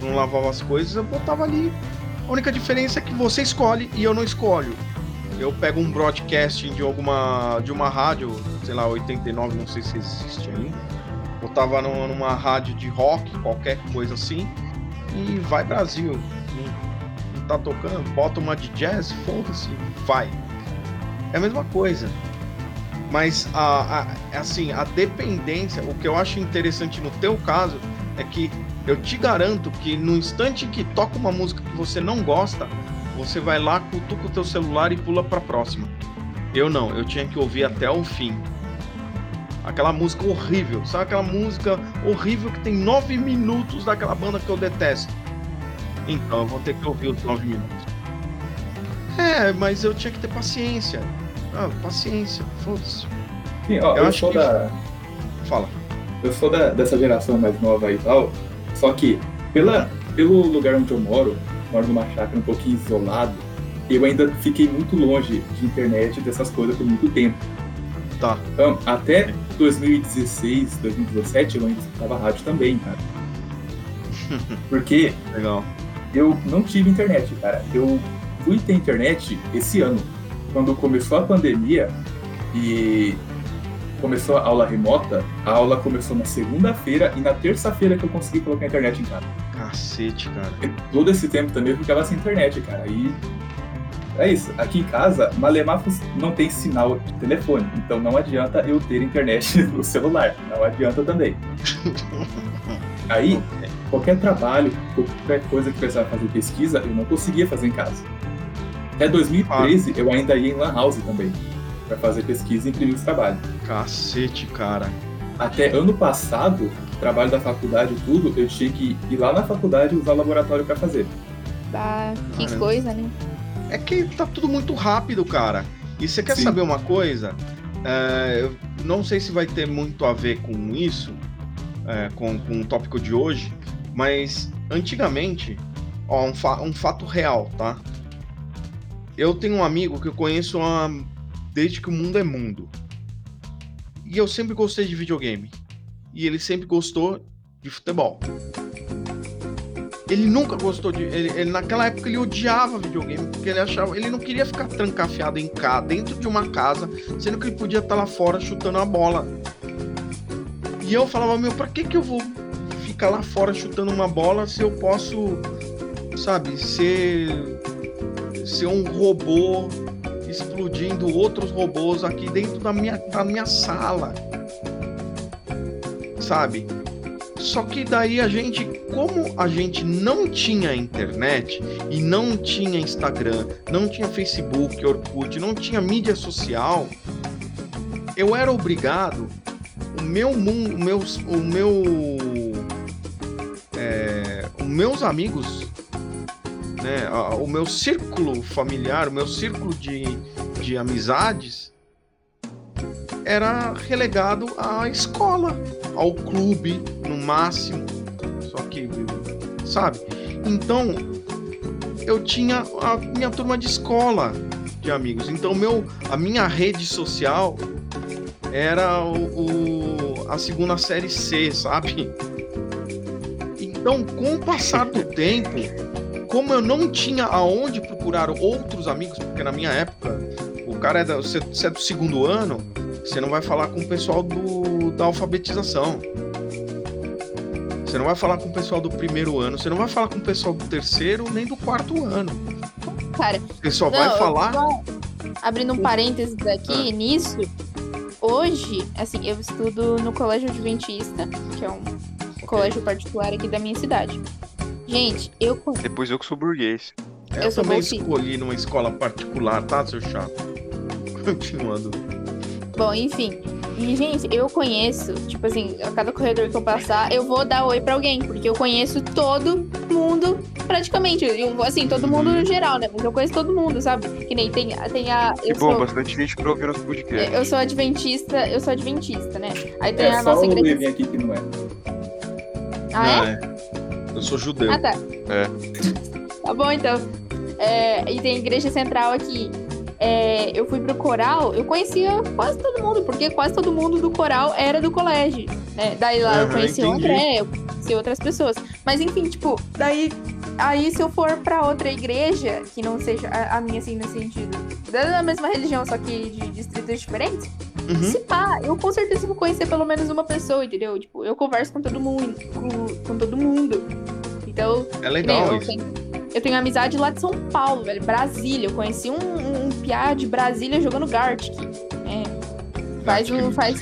não lavava as coisas, eu botava ali. A única diferença é que você escolhe e eu não escolho. Eu pego um broadcasting de alguma de uma rádio, sei lá, 89, não sei se existe ainda. Botava numa, numa rádio de rock, qualquer coisa assim, e vai Brasil. Tá tocando, bota uma de jazz, foda-se, vai. É a mesma coisa. Mas a, a- assim, a dependência, o que eu acho interessante no teu caso é que eu te garanto que no instante que toca uma música que você não gosta, você vai lá, cutuca o teu celular e pula pra próxima. Eu não, eu tinha que ouvir até o fim. Aquela música horrível, sabe aquela música horrível que tem nove minutos daquela banda que eu detesto? Então eu vou ter que ouvir os nove minutos. É, mas eu tinha que ter paciência. Ah, paciência, foda-se. Sim, ó, Eu eu, acho sou que- da, Fala. eu sou da, dessa geração mais nova aí e tal, só que pela, pelo lugar onde eu moro, moro numa chácara um pouquinho isolado, eu ainda fiquei muito longe de internet e dessas coisas por muito tempo. Tá. Então, até 2016, 2017, eu ainda escutava rádio também, cara. Porque Legal. Eu não tive internet, cara. Eu fui ter internet esse ano, quando começou a pandemia e começou a aula remota. A aula começou na segunda-feira e na terça-feira que eu consegui colocar a internet em casa. Cacete, cara. E todo esse tempo também eu ficava sem internet, cara. E é isso. Aqui em casa, Malemafos não tem sinal de telefone, então não adianta eu ter internet no celular. Não adianta também. Aí, qualquer trabalho, qualquer coisa que precisava fazer pesquisa, eu não conseguia fazer em casa. Até 2013, eu ainda ia em Lan House também, para fazer pesquisa e imprimir os trabalhos. Cacete, cara. Até ano passado, trabalho da faculdade e tudo, eu tinha que ir lá na faculdade e usar o laboratório para fazer. Tá, que Caramba. coisa, né? É que tá tudo muito rápido, cara. E você quer Sim. saber uma coisa? É, eu não sei se vai ter muito a ver com isso, é, com, com o tópico de hoje, mas antigamente, ó, um, fa- um fato real, tá? Eu tenho um amigo que eu conheço desde que o mundo é mundo. E eu sempre gostei de videogame. E ele sempre gostou de futebol. Ele nunca gostou de. Ele, ele- naquela época ele odiava videogame, porque ele achava. Ele não queria ficar trancafiado em casa, dentro de uma casa, sendo que ele podia estar lá fora chutando a bola. E eu falava, meu, pra que que eu vou ficar lá fora chutando uma bola se eu posso, sabe, ser. ser um robô explodindo outros robôs aqui dentro da minha, da minha sala? Sabe? Só que daí a gente, como a gente não tinha internet e não tinha Instagram, não tinha Facebook, Orkut, não tinha mídia social, eu era obrigado, o meu mundo, o meus, o meu, meus amigos, né, o meu círculo familiar, o meu círculo de, de amizades era relegado à escola, ao clube, no máximo. Só que, sabe? Então, eu tinha a minha turma de escola de amigos. Então, meu, a minha rede social era o, o- a segunda série C, sabe? Então, com o passar do tempo, como eu não tinha aonde procurar outros amigos, porque na minha época, o cara é da, você, você é do segundo ano, você não vai falar com o pessoal do, da alfabetização. Você não vai falar com o pessoal do primeiro ano, você não vai falar com o pessoal do terceiro nem do quarto ano. Cara, Você só não, vai falar. só abrindo um parênteses aqui Ah. nisso, hoje, assim, eu estudo no Colégio Adventista, que é um colégio particular aqui da minha cidade. Gente, eu Depois eu que sou burguês. Eu, eu sou também bolsista. escolhi numa escola particular, tá, seu chato? Continuando. Bom, enfim. E, gente, eu conheço, tipo assim, a cada corredor que eu passar, eu vou dar oi pra alguém, porque eu conheço todo mundo, praticamente. Eu, assim, todo mundo Uhum. no geral, né? Mas eu conheço todo mundo, sabe? Que nem tem, tem a. Que Eu bom, sou, bastante gente pra ouvir nosso podcast. eu sou adventista, eu sou adventista, né? Aí tem É a só nossa igreja. Aqui que não é. Ah, é? Não, é. Eu sou judeu. Ah, tá. É. Tá bom, então. É, e tem igreja central aqui. É, eu fui pro coral, eu conhecia quase todo mundo, porque quase todo mundo do coral era do colégio. Né? Daí lá eu Aham, conheci o. André, eu conheci outras pessoas. Mas enfim, tipo, daí. Aí se eu for pra outra igreja, que não seja a, a minha, assim, nesse sentido, da mesma religião, só que de distritos diferentes, Uhum. se pá, eu com certeza vou conhecer pelo menos uma pessoa, entendeu? Tipo, eu converso com todo mundo, com, com todo mundo. Então, É legal eu, isso. tenho, eu tenho amizade lá de São Paulo, velho. Brasília. Eu conheci um, um, um piá de Brasília jogando Gartic. É. Faz um. Faz.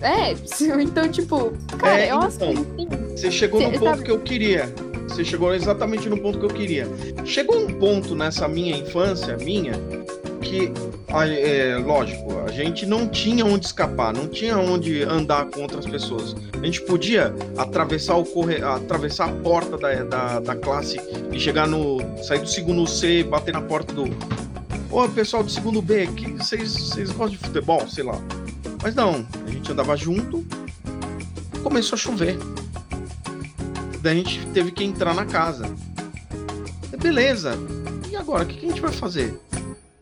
É, então, tipo, cara, É, é, então. assim. Você chegou no Cê- ponto sabe- que eu queria. Você chegou exatamente no ponto que eu queria. Chegou um ponto nessa minha infância, minha, que, a- é, lógico, a gente não tinha onde escapar, não tinha onde andar com outras pessoas. A gente podia atravessar o corre... atravessar a porta da, da, da classe e chegar no. sair do segundo C, bater na porta do. Ô, pessoal do segundo B, vocês gostam de futebol? Sei lá. Mas não, a gente andava junto, começou a chover. Daí a gente teve que entrar na casa. E Beleza. E agora, o que a gente vai fazer?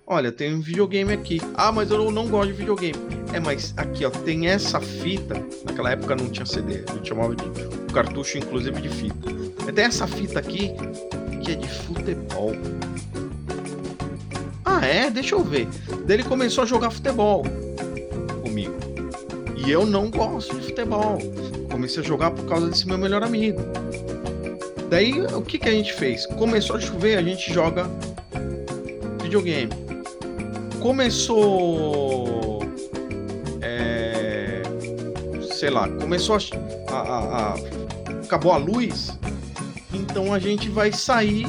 Olha, tem um videogame aqui. Ah, mas eu não gosto de videogame. É, mas aqui, ó, tem essa fita. Naquela época não tinha CD. A gente chamava de cartucho, inclusive, de fita. Mas tem essa fita aqui que é de futebol. Ah, é? Deixa eu ver. Daí ele começou a jogar futebol comigo. E eu não gosto de futebol. Comecei a jogar por causa desse meu melhor amigo. Daí, o que, que a gente fez? Começou a chover, a gente joga videogame. Começou. É, sei lá, começou a, a, a, acabou a luz, então a gente vai sair,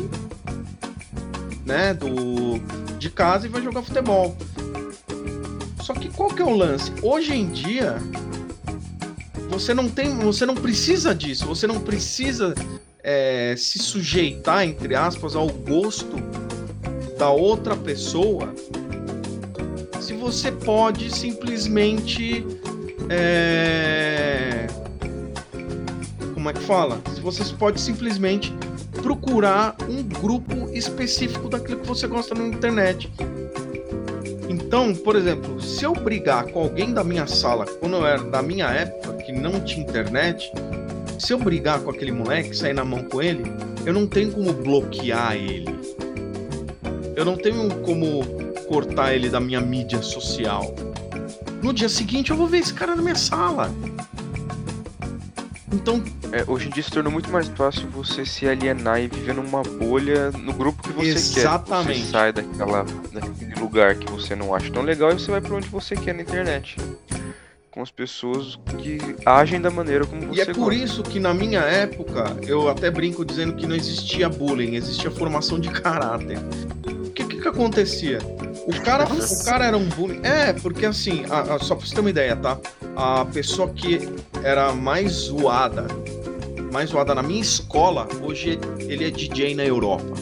né, do de casa e vai jogar futebol. Só que qual que é o lance? Hoje em dia você não tem, você não precisa disso, você não precisa é, se sujeitar entre aspas ao gosto da outra pessoa se você pode simplesmente é... como é que fala? Se você pode simplesmente procurar um grupo específico daquilo que você gosta na internet. Então, por exemplo, se eu brigar com alguém da minha sala, quando eu era da minha época, que não tinha internet, se eu brigar com aquele moleque, sair na mão com ele, eu não tenho como bloquear ele. Eu não tenho como cortar ele da minha mídia social. No dia seguinte eu vou ver esse cara na minha sala. Então. É, hoje em dia se tornou muito mais fácil você se alienar e viver numa bolha no grupo que você Exatamente. quer. Exatamente. Você sai daquela, daquele lugar que você não acha tão legal e você vai para onde você quer na internet com as pessoas que agem da maneira como você E é por gosta. isso que na minha época, eu até brinco dizendo que não existia bullying, existia formação de caráter. O que que, que acontecia? O cara, o cara era um bullying. É, porque assim, a, a, só pra você ter uma ideia, tá? A pessoa que era mais zoada, mais zoada na minha escola, hoje ele é DJ na Europa.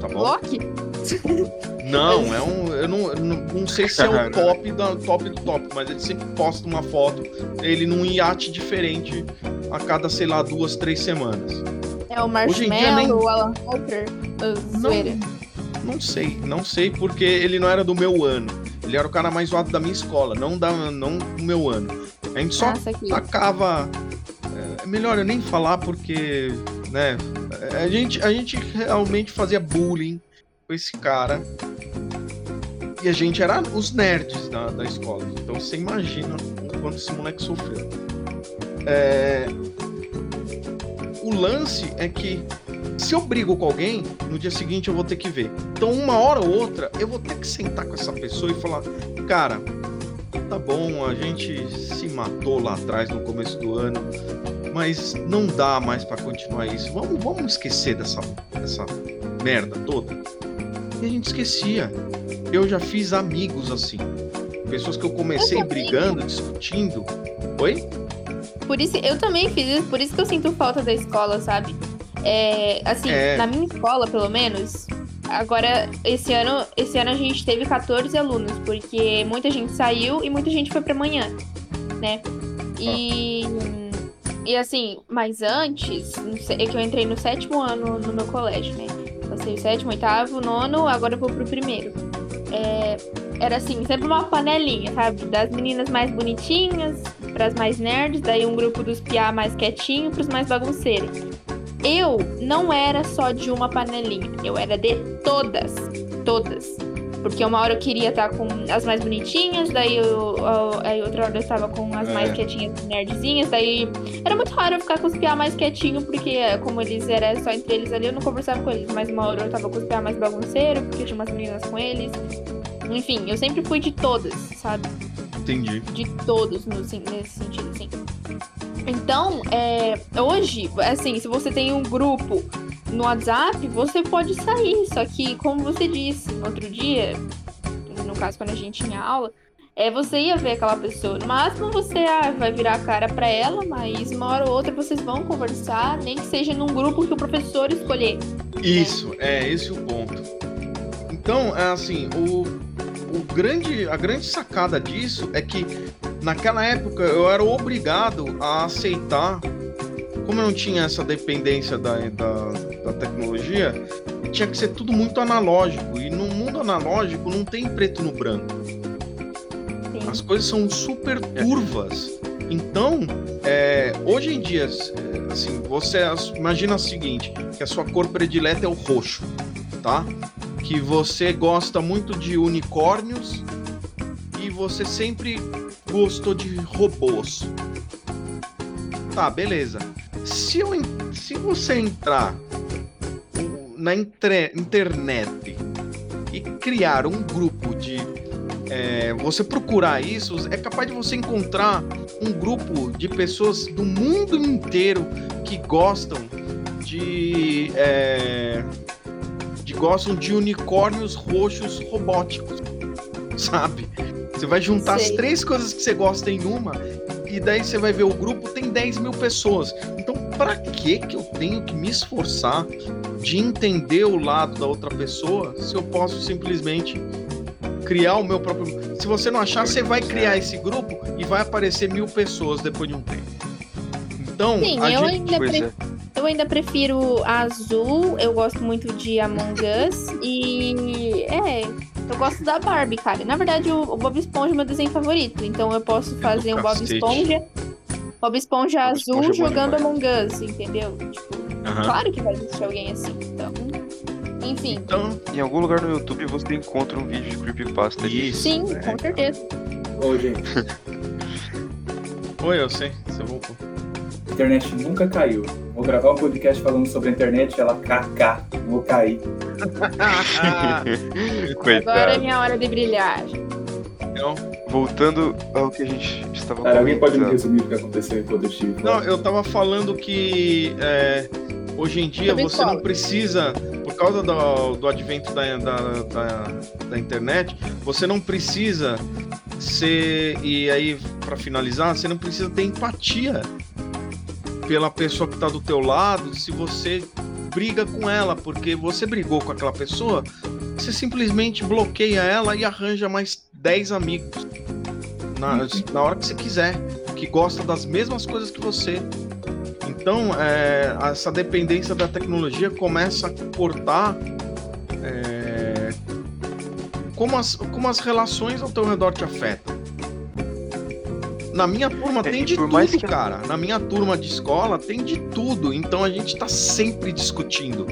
Tá bom? Loki? Não, é um. Eu não, não, não sei se é o top da top do top, mas ele sempre posta uma foto, ele num iate diferente a cada, sei lá, duas, três semanas. É o Marshmallow, nem... o Alan Walker, zoeira. Não, não sei, não sei porque ele não era do meu ano. Ele era o cara mais zoado da minha escola, não, da, não do meu ano. A gente só Nossa, tacava. É melhor eu nem falar porque, né? A gente, a gente realmente fazia bullying com esse cara. E a gente era os nerds da, da escola. Então você imagina o quanto esse moleque sofreu. É... O lance é que se eu brigo com alguém, no dia seguinte eu vou ter que ver. Então, uma hora ou outra, eu vou ter que sentar com essa pessoa e falar: Cara, tá bom, a gente se matou lá atrás no começo do ano, mas não dá mais para continuar isso. Vamos, vamos esquecer dessa, dessa merda toda e a gente esquecia. Eu já fiz amigos assim. Pessoas que eu comecei eu brigando, discutindo. Oi? Por isso, eu também fiz isso, por isso que eu sinto falta da escola, sabe? É, assim, é... na minha escola, pelo menos, agora, esse ano, esse ano a gente teve 14 alunos, porque muita gente saiu e muita gente foi pra manhã, né? E. E assim, mas antes, é que eu entrei no sétimo ano no meu colégio, né? Passei o sétimo, oitavo, nono, agora eu vou pro primeiro. É, era assim, sempre uma panelinha, sabe? Das meninas mais bonitinhas, pras mais nerds, daí um grupo dos piá mais quietinho pros mais bagunceiros. Eu não era só de uma panelinha, eu era de todas, todas. Porque uma hora eu queria estar com as mais bonitinhas, daí eu, eu, aí outra hora eu estava com as é. mais quietinhas, nerdzinhas, daí era muito raro eu ficar com os piá mais quietinho, porque como eles eram só entre eles ali, eu não conversava com eles, mas uma hora eu tava com os piá mais bagunceiro, porque tinha umas meninas com eles. Enfim, eu sempre fui de todas, sabe? Entendi. De todos, no, assim, nesse sentido, assim. Então, é, hoje, assim, se você tem um grupo no WhatsApp, você pode sair. Só que, como você disse no outro dia, no caso quando a gente tinha aula, é você ia ver aquela pessoa. No máximo você ah, vai virar a cara para ela, mas uma hora ou outra vocês vão conversar, nem que seja num grupo que o professor escolher. Isso, né? é esse o ponto. Então, é assim, o, o grande, a grande sacada disso é que naquela época eu era obrigado a aceitar como eu não tinha essa dependência da, da, da, tecnologia, tinha que ser tudo muito analógico. E no mundo analógico não tem preto no branco. Sim. As coisas são super turvas. Então, é, hoje em dia, é, assim, você imagina o seguinte, que a sua cor predileta é o roxo, tá? Que você gosta muito de unicórnios e você sempre gostou de robôs. Tá, beleza se, eu, se você entrar na internet e criar um grupo de é, você procurar isso, é capaz de você encontrar um grupo de pessoas do mundo inteiro que gostam de, é, de gostam de unicórnios roxos robóticos, sabe? Você vai juntar Sei. as três coisas que você gosta em uma e daí você vai ver o grupo tem 10 mil pessoas. Então, para que que eu tenho que me esforçar de entender o lado da outra pessoa se eu posso simplesmente criar o meu próprio. Se você não achar, você vai criar esse grupo e vai aparecer mil pessoas depois de um tempo. Então, Sim, a eu gente- ainda, Pois pre- é. eu ainda prefiro a azul, eu gosto muito de Among Us e é, eu gosto da Barbie, cara. Na verdade, o, o Bob Esponja é meu desenho favorito, então eu posso fazer um Bob. Esponja, Bob Esponja Bob azul Esponja é jogando demais. Among Us, entendeu? Tipo, claro que vai existir alguém assim, então, enfim. Então, Em algum lugar no YouTube você encontra um vídeo de creepypasta ali. isso. Sim, é. com certeza. Ô, gente, Oi, eu sei. Você voltou. A internet nunca caiu. Vou gravar um podcast falando sobre a internet, ela KK, vou cair. Agora é minha hora de brilhar. Então, Voltando ao que a gente estava Cara, alguém pode me resumir o que aconteceu enquanto eu estive Não, eu tava falando que é, hoje em dia você fala. não precisa, por causa do, do advento da, da, da, da internet, você não precisa ser. E aí, pra finalizar, você não precisa ter empatia pela pessoa que tá do teu lado se você briga com ela, porque você brigou com aquela pessoa, você simplesmente bloqueia ela e arranja mais 10 amigos. Na, na hora que você quiser que gosta das mesmas coisas que você. Então, é, essa dependência da tecnologia começa a cortar é, como, as, como as relações ao teu redor te afetam. Na minha turma É, tem de tudo, que- cara. Na minha turma de escola tem de tudo. Então a gente tá sempre discutindo.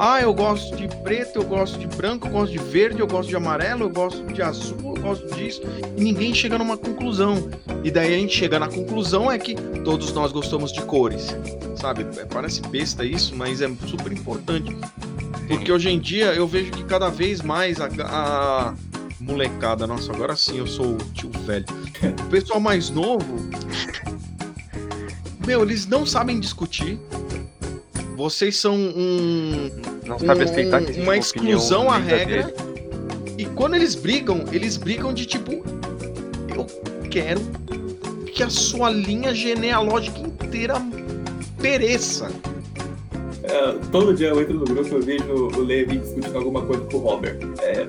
Ah, eu gosto de preto, eu gosto de branco, eu gosto de verde, eu gosto de amarelo, eu gosto de azul, eu gosto disso. E ninguém chega numa conclusão. E daí a gente chega na conclusão é que todos nós gostamos de cores. Sabe? É, Parece besta isso, mas é super importante. Porque hoje em dia eu vejo que cada vez mais a, a molecada, nossa, agora sim eu sou o tio velho. O pessoal mais novo, meu, eles não sabem discutir. Vocês são um, Não sabe um- aceitar que existe uma exclusão à regra. E quando eles brigam, eles brigam de tipo, eu quero que a sua linha genealógica inteira pereça. É, todo dia eu entro no grupo e vejo o Levi discutindo alguma coisa com o Robert. É,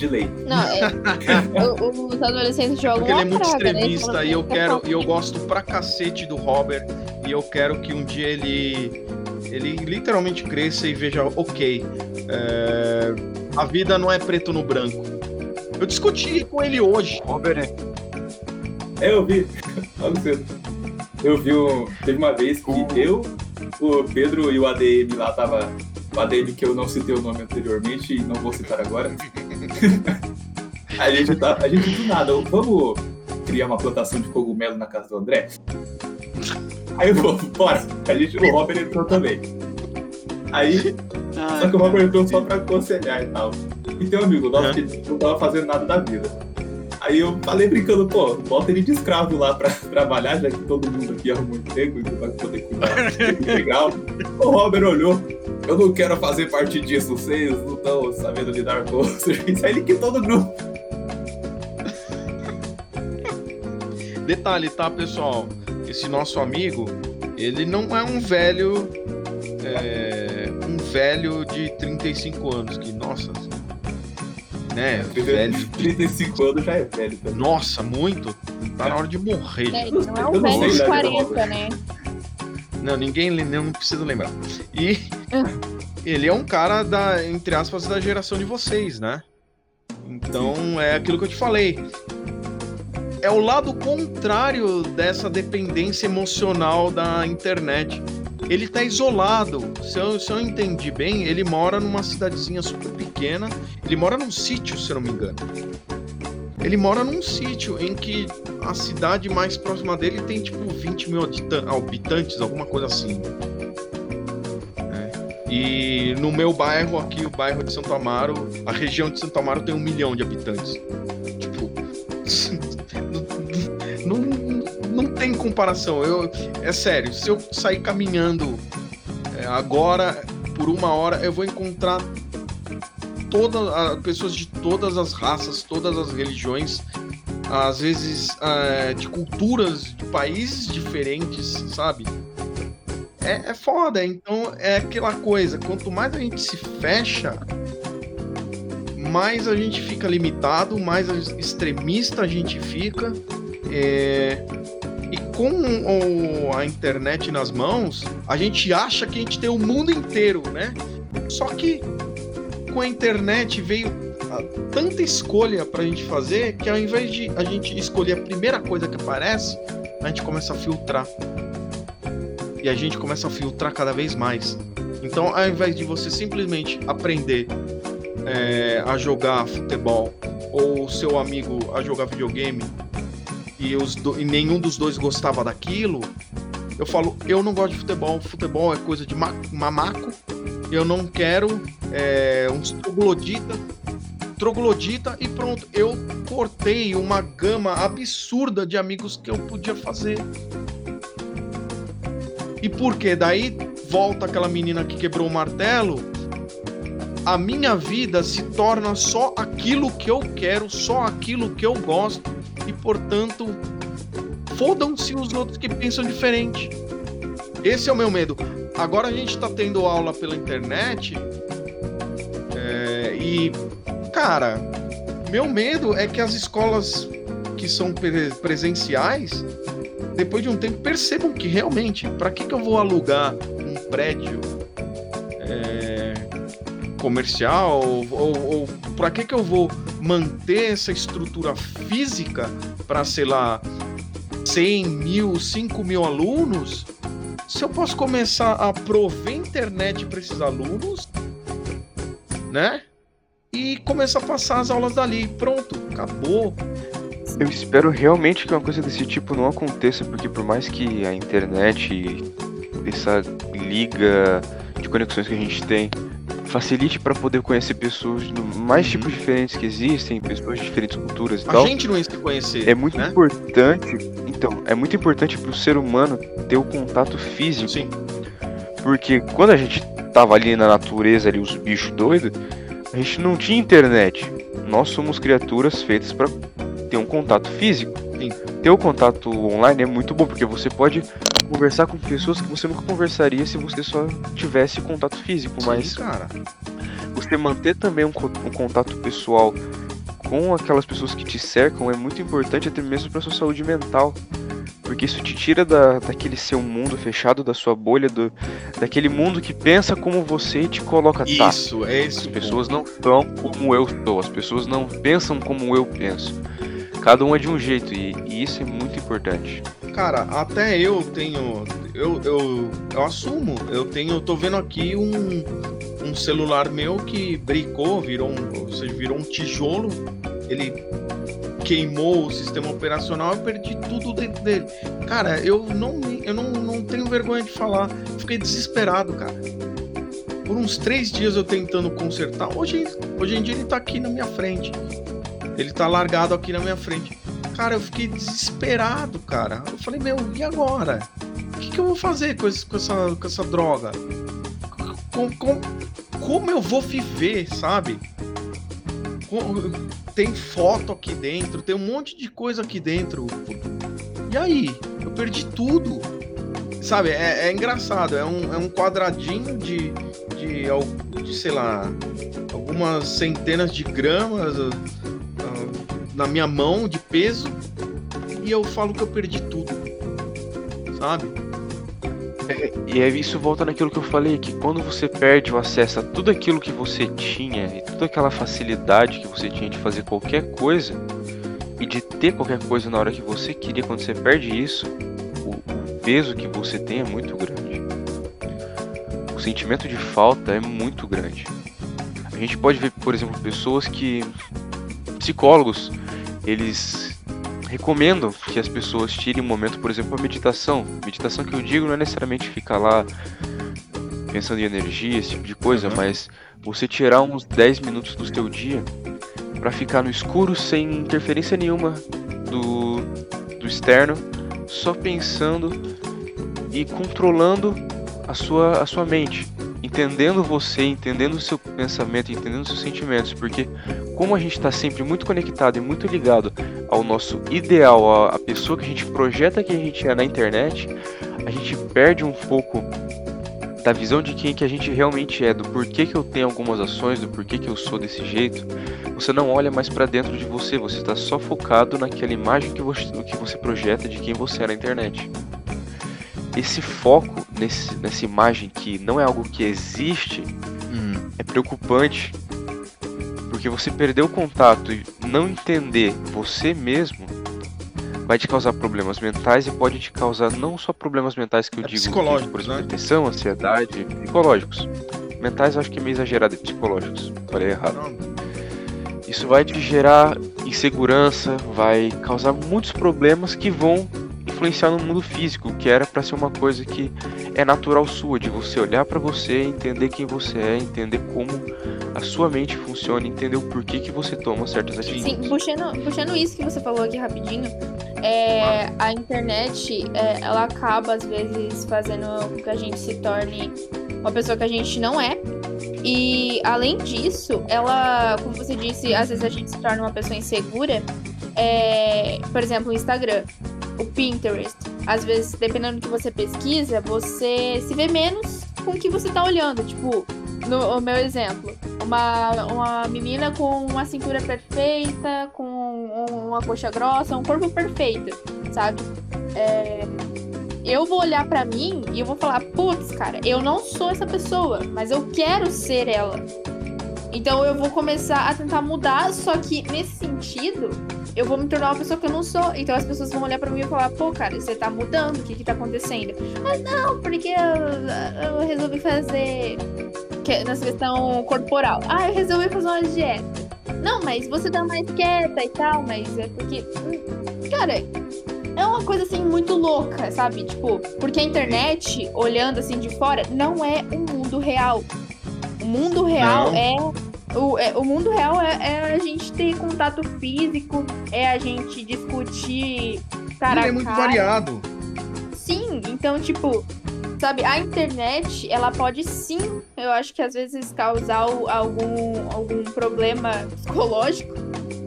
de lei. Não, é, o- os adolescentes jogam Porque ele é muito praga, né? extremista Então, e eu quero, e eu gosto pra cacete do Robert e eu quero que um dia ele ele literalmente cresça e veja, ok, é, a vida não é preto no branco. Eu discuti com ele hoje. Robert é É, eu vi. Eu vi um. Teve uma vez que eu, o Pedro e o ADM lá tava. O ADM que eu não citei o nome anteriormente e não vou citar agora. a gente tá. A gente do nada, vamos criar uma plantação de cogumelo na casa do André? Aí eu vou, bora. A gente, o Robert entrou também. Aí Só que o Robert entrou só pra aconselhar e tal. E tem um amigo nosso que não tava fazendo nada da vida. Aí eu falei brincando, pô, bota ele de escravo lá pra trabalhar, já que todo mundo aqui arrumou emprego e vai poder cuidar legal. O Robert olhou, eu não quero fazer parte disso, vocês não estão sabendo lidar com serviço. Aí ele quitou do grupo. Detalhe, tá, pessoal? Esse nosso amigo, ele não é um velho. é, um velho de 35 anos, que, nossa. Né, velho. 35 anos já é velho também. Nossa, muito. Tá na hora de morrer. É, ele não é Eu um velho de a idade do 40, Robert. né? Não, ninguém não precisa lembrar. E Ah. ele é um cara da, entre aspas, da geração de vocês, né? Então é aquilo que eu te falei. É o lado contrário dessa dependência emocional da internet. Ele tá isolado. Se eu, se eu entendi bem, ele mora numa cidadezinha super pequena. Ele mora num sítio, se eu não me engano. Ele mora num sítio em que a cidade mais próxima dele tem tipo 20 mil habita- habitantes, alguma coisa assim. É. E no meu bairro aqui, o bairro de Santo Amaro, a região de Santo Amaro tem um milhão de habitantes. Tem comparação. Eu, é sério, se eu sair caminhando é, agora por uma hora, eu vou encontrar todas pessoas de todas as raças, todas as religiões, às vezes é, de culturas, de países diferentes, sabe? É, é foda. Então é aquela coisa. Quanto mais a gente se fecha, mais a gente fica limitado, mais extremista a gente fica. É... Com o, a internet nas mãos, a gente acha que a gente tem o mundo inteiro, né? Só que com a internet veio tanta escolha pra gente fazer que ao invés de a gente escolher a primeira coisa que aparece, a gente começa a filtrar. E a gente começa a filtrar cada vez mais. Então, ao invés de você simplesmente aprender é, a jogar futebol ou seu amigo a jogar videogame e, os do, e nenhum dos dois gostava daquilo, eu falo, eu não gosto de futebol, futebol é coisa de ma mamaco, eu não quero é, uns troglodita, troglodita e pronto, eu cortei uma gama absurda de amigos que eu podia fazer. E por quê? Daí volta aquela menina que quebrou o martelo a minha vida se torna só aquilo que eu quero, só aquilo que eu gosto, e portanto, fodam-se os outros que pensam diferente. Esse é o meu medo. Agora a gente está tendo aula pela internet é, e, cara, meu medo é que as escolas que são presenciais, depois de um tempo, percebam que realmente, para que, que eu vou alugar um prédio? É, comercial? Ou, ou, ou para que, que eu vou manter essa estrutura física para, sei lá, 100 mil, 5 mil alunos? Se eu posso começar a prover internet para esses alunos, né? E começar a passar as aulas dali. Pronto, acabou. Eu espero realmente que uma coisa desse tipo não aconteça, porque por mais que a internet, essa liga de conexões que a gente tem, facilite para poder conhecer pessoas de mais uhum. tipos diferentes que existem, pessoas de diferentes culturas e a tal. A gente não ia se conhecer. É muito né? importante. Então, é muito importante para o ser humano ter o contato físico. Sim. Porque quando a gente tava ali na natureza, ali os bichos doidos, a gente não tinha internet. Nós somos criaturas feitas para ter um contato físico. Sim. Ter o contato online é muito bom, porque você pode conversar com pessoas que você nunca conversaria se você só tivesse contato físico, Sim, mas cara. você manter também um, um, contato pessoal com aquelas pessoas que te cercam é muito importante até mesmo para sua saúde mental. Porque isso te tira da, daquele seu mundo fechado, da sua bolha, do, daquele mundo que pensa como você e te coloca. Isso, tá, é isso. As pessoas não são como eu sou, as pessoas não pensam como eu penso. Cada um é de um jeito e, e isso é muito importante. Cara, até eu tenho. Eu, eu, eu assumo, eu tenho. Eu tô vendo aqui um, um celular meu que bricou, virou um, ou seja, virou um tijolo. Ele queimou o sistema operacional e perdi tudo dentro dele. Cara, eu não, eu não, não tenho vergonha de falar. Fiquei desesperado, cara. Por uns três dias eu tentando consertar. Hoje, hoje em dia ele tá aqui na minha frente. Ele tá largado aqui na minha frente. Cara, eu fiquei desesperado, cara. Eu falei, meu, e agora? O que, que eu vou fazer com, esse, com, essa, com essa droga? Com, com, como eu vou viver, sabe? Tem foto aqui dentro, tem um monte de coisa aqui dentro. E aí? Eu perdi tudo. Sabe, é, é engraçado. É um, é um quadradinho de, de, de, sei lá, algumas centenas de gramas na minha mão de peso e eu falo que eu perdi tudo. Sabe? É, e aí isso volta naquilo que eu falei, que quando você perde o acesso a tudo aquilo que você tinha e toda aquela facilidade que você tinha de fazer qualquer coisa e de ter qualquer coisa na hora que você queria, quando você perde isso, o, o peso que você tem é muito grande. O sentimento de falta é muito grande. A gente pode ver, por exemplo, pessoas que psicólogos eles recomendam que as pessoas tirem um momento, por exemplo, a meditação. Meditação que eu digo não é necessariamente ficar lá pensando em energia, esse tipo de coisa, uhum. mas você tirar uns 10 minutos do seu dia para ficar no escuro sem interferência nenhuma do, do externo, só pensando e controlando a sua, a sua mente, entendendo você, entendendo o seu pensamento, entendendo os seus sentimentos, porque como a gente está sempre muito conectado e muito ligado ao nosso ideal, à pessoa que a gente projeta que a gente é na internet, a gente perde um pouco da visão de quem que a gente realmente é, do porquê que eu tenho algumas ações, do porquê que eu sou desse jeito. Você não olha mais para dentro de você, você está só focado naquela imagem que você, que você projeta de quem você é na internet. Esse foco nesse, nessa imagem que não é algo que existe Hum. é preocupante, porque você perder o contato e não entender você mesmo vai te causar problemas mentais e pode te causar não só problemas mentais que eu É digo, psicológicos, por exemplo, né? depressão, ansiedade, psicológicos. Mentais eu acho que é meio exagerado, é psicológicos. Falei errado. Não, Isso vai te gerar insegurança, vai causar muitos problemas que vão influenciar no mundo físico, que era pra ser uma coisa que é natural sua, de você olhar pra você, entender quem você é, entender como a sua mente funciona, entender o porquê que você toma certas atitudes. Sim, puxando, puxando isso que você falou aqui rapidinho, é, a internet, é, ela acaba, às vezes, fazendo com que a gente se torne uma pessoa que a gente não é. E, além disso, ela, como você disse, às vezes a gente se torna uma pessoa insegura. É, por exemplo, o Instagram, o Pinterest. Às vezes, dependendo do que você pesquisa, você se vê menos com o que você tá olhando. Tipo, no meu exemplo, uma, uma menina com uma cintura perfeita, com um- uma coxa grossa, um corpo perfeito, sabe? É, eu vou olhar pra mim e eu vou falar, putz, cara, eu não sou essa pessoa, mas eu quero ser ela. Então eu vou começar a tentar mudar, só que nesse sentido, eu vou me tornar uma pessoa que eu não sou. Então as pessoas vão olhar pra mim e falar, pô, cara, você tá mudando, o que que tá acontecendo? Mas não, porque eu, eu resolvi fazer que- nessa questão corporal. Ah, eu resolvi fazer uma dieta. Não, mas você tá mais quieta e tal, mas é porque. hum, Cara, é uma coisa assim muito louca, sabe? Tipo, porque a internet, olhando assim de fora, não é um mundo real. O mundo real é. O, é- o mundo real é, é a gente ter contato físico, é a gente discutir cara é muito cara. variado. Sim, então, tipo, sabe, a internet, ela pode sim, eu acho que às vezes causar algum, algum problema psicológico,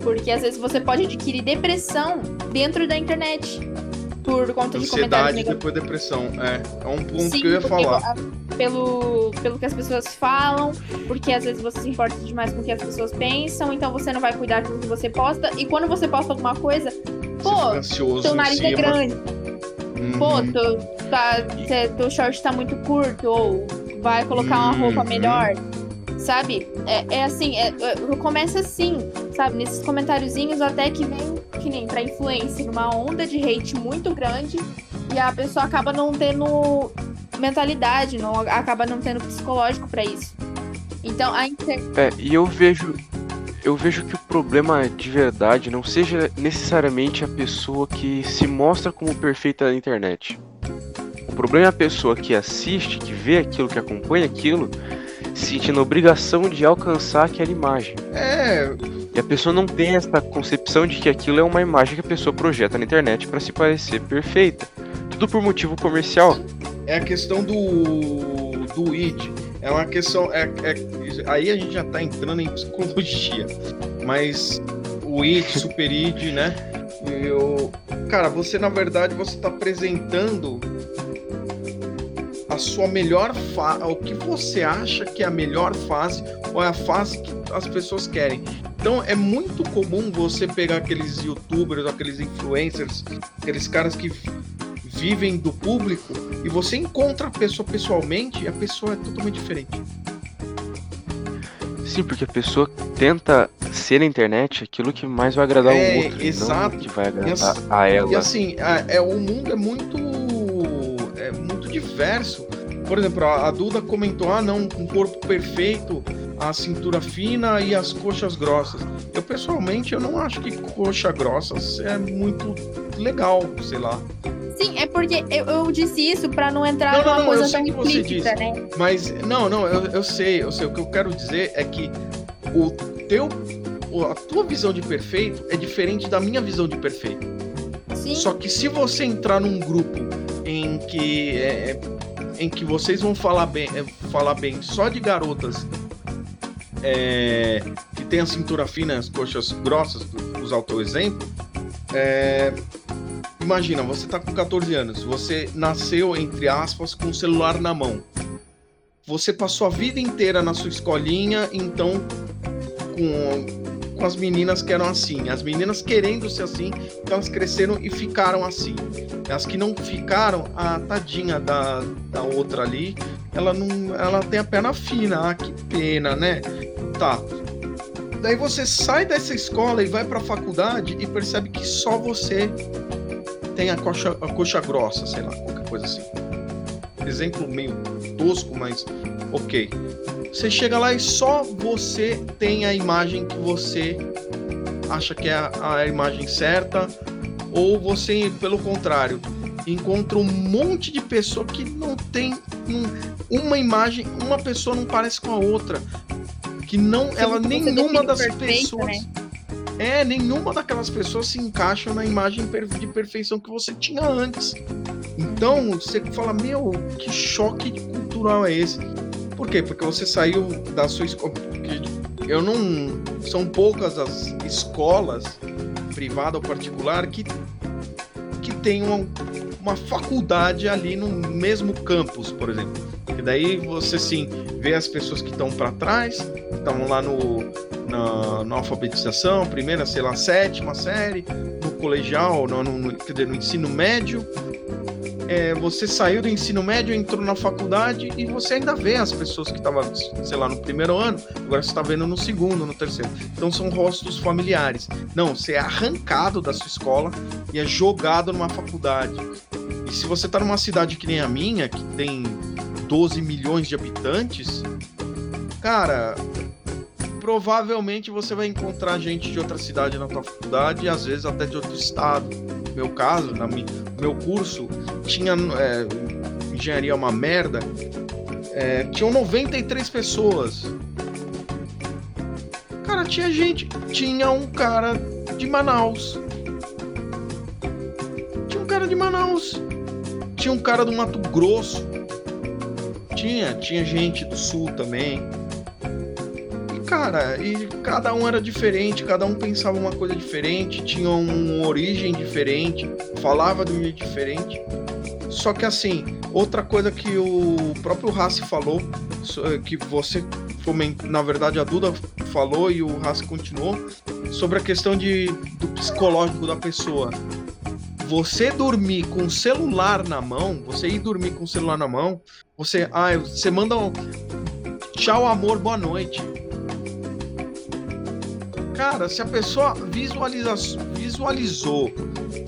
porque às vezes você pode adquirir depressão dentro da internet. Por conta de comentários Ansiedade, negativos. depois depressão. É, é um ponto Sim, que eu ia falar. a- Pelo, pelo que as pessoas falam, porque às vezes você se importa demais com o que as pessoas pensam, então você não vai cuidar do que você posta. E quando você posta alguma coisa, pô, seu nariz é cima. grande. Uhum. pô, tu, tá, teu short tá muito curto, ou vai colocar uma roupa Uhum. melhor. Sabe? É, é assim, é, é- começa assim, sabe? Nesses comentáriozinhos até que vem, que nem pra influência, numa onda de hate muito grande, e a pessoa acaba não tendo mentalidade, não, acaba não tendo psicológico pra isso. Então, a inter... É, e eu vejo. Eu vejo que o problema de verdade não seja necessariamente a pessoa que se mostra como perfeita na internet. O problema é a pessoa que assiste, que vê aquilo, que acompanha aquilo, sentindo a obrigação de alcançar aquela imagem. É, E a pessoa não tem essa concepção de que aquilo é uma imagem que a pessoa projeta na internet para se parecer perfeita. Tudo por motivo comercial. é a questão do, do id. É uma questão. É, é- aí a gente já tá entrando em psicologia. Mas o id, super id, né? Eu, cara, você na verdade você tá apresentando a sua melhor fase, o que você acha que é a melhor fase ou é a fase que as pessoas querem. Então é muito comum você pegar aqueles youtubers, aqueles influencers, aqueles caras que vivem do público e você encontra a pessoa pessoalmente e a pessoa é totalmente diferente. Sim, porque a pessoa tenta ser na internet aquilo que mais vai agradar É, o outro, e exato. que vai agradar ass- a ela. E assim, é, o mundo é muito diverso. Por exemplo, a, Duda comentou: ah, não, um corpo perfeito, a cintura fina e as coxas grossas. Eu pessoalmente eu não acho que coxa grossas é muito legal, sei lá. Sim, é porque eu, eu disse isso pra não entrar Não, numa não, coisa tão implícita, né? Mas não, não, eu, eu sei, eu sei. O que eu quero dizer é que o teu, a tua visão de perfeito é diferente da minha visão de perfeito. Sim. Só que se você entrar num grupo em que é, em que vocês vão falar bem, é, falar bem só de garotas é, que tem a cintura fina, as coxas grossas, usar o teu exemplo, é, imagina, você tá com 14 anos, você nasceu, entre aspas, com o celular na mão. Você passou a vida inteira na sua escolinha, então, com, com as meninas que eram assim. As meninas querendo ser assim, então elas cresceram e ficaram assim. As que não ficaram, a tadinha da, da outra ali, ela não ela tem a perna fina. Ah, que pena, né? Tá. Daí você sai dessa escola e vai para a faculdade e percebe que só você tem a coxa, a coxa grossa, sei lá, qualquer coisa assim. Exemplo meio tosco, mas ok. Você chega lá e só você tem a imagem que você acha que é a, a imagem certa, ou você, pelo contrário, encontra um monte de pessoa que não tem um, uma imagem, uma pessoa não parece com a outra, que não, ela nenhuma das perfeito, pessoas né? é, nenhuma daquelas pessoas se encaixa na imagem de perfeição que você tinha antes. Então, você fala, meu, que choque cultural é esse? Por quê? Porque você saiu da sua escola. Eu não. São poucas as escolas, privada ou particular, que, que tem uma, uma faculdade ali no mesmo campus, por exemplo. E daí você sim vê as pessoas que estão para trás, estão lá no, na, na alfabetização, primeira, sei lá, sétima série, no colegial, no, no- quer dizer, no ensino médio. É, você saiu do ensino médio, entrou na faculdade e você ainda vê as pessoas que estavam, sei lá, no primeiro ano, agora você está vendo no segundo, no terceiro. Então são rostos familiares. Não, você é arrancado da sua escola e é jogado numa faculdade. E se você está numa cidade que nem a minha, que tem 12 milhões de habitantes, cara, provavelmente você vai encontrar gente de outra cidade na tua faculdade e às vezes até de outro estado. Meu caso, na meu curso, tinha é, engenharia é uma merda. É, tinham 93 pessoas. Cara, tinha gente. Tinha um cara de Manaus. Tinha um cara de Manaus. Tinha um cara do Mato Grosso. Tinha, tinha gente do sul também. Cara, e cada um era diferente, cada um pensava uma coisa diferente, tinha uma origem diferente, falava de um jeito diferente. Só que assim, outra coisa que o próprio Rassi falou, que você fomen- na verdade a Duda falou e o Rassi continuou, sobre a questão de, do psicológico da pessoa. Você dormir com o celular na mão, você ir dormir com o celular na mão, você, ah, você manda um tchau amor, boa noite. Cara, se a pessoa visualiza, visualizou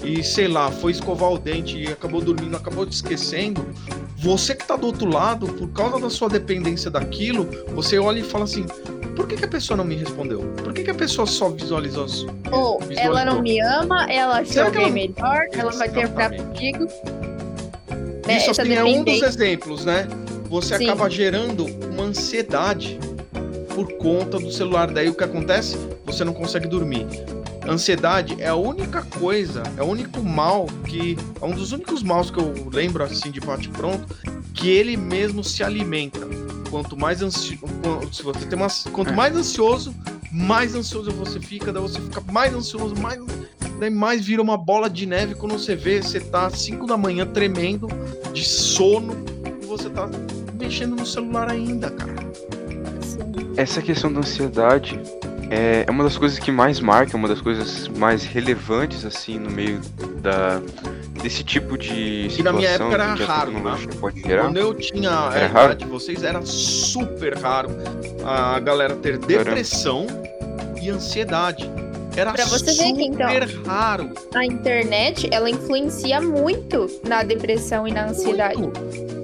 e sei lá, foi escovar o dente e acabou dormindo, acabou te esquecendo, você que tá do outro lado, por causa da sua dependência daquilo, você olha e fala assim: por que, que a pessoa não me respondeu? Por que, que a pessoa só visualizou? Ou ela não me ama, ela acha Será que ela- melhor, ela vai ter comigo. Isso assim, é um dos exemplos, né? Você Sim. acaba gerando uma ansiedade por conta do celular. Daí o que acontece? Você não consegue dormir. Ansiedade é a única coisa, é o único mal que. É um dos únicos maus que eu lembro assim de bate pronto, que ele mesmo se alimenta. Quanto mais ansioso. Se você tem uma, quanto É. mais ansioso, mais ansioso você fica, daí você fica mais ansioso, mais. Daí mais vira uma bola de neve quando você vê, você tá às 5 da manhã tremendo de sono e você tá mexendo no celular ainda, cara. Essa questão da ansiedade é é uma das coisas que mais marca, uma das coisas mais relevantes assim no meio da desse tipo de E na minha situação época era raro, gerar. Quando eu tinha a Era idade de vocês, era super raro a galera ter depressão e ansiedade. Era Pra você ver super que, então, raro. A internet, ela influencia muito na depressão e na ansiedade. Muito.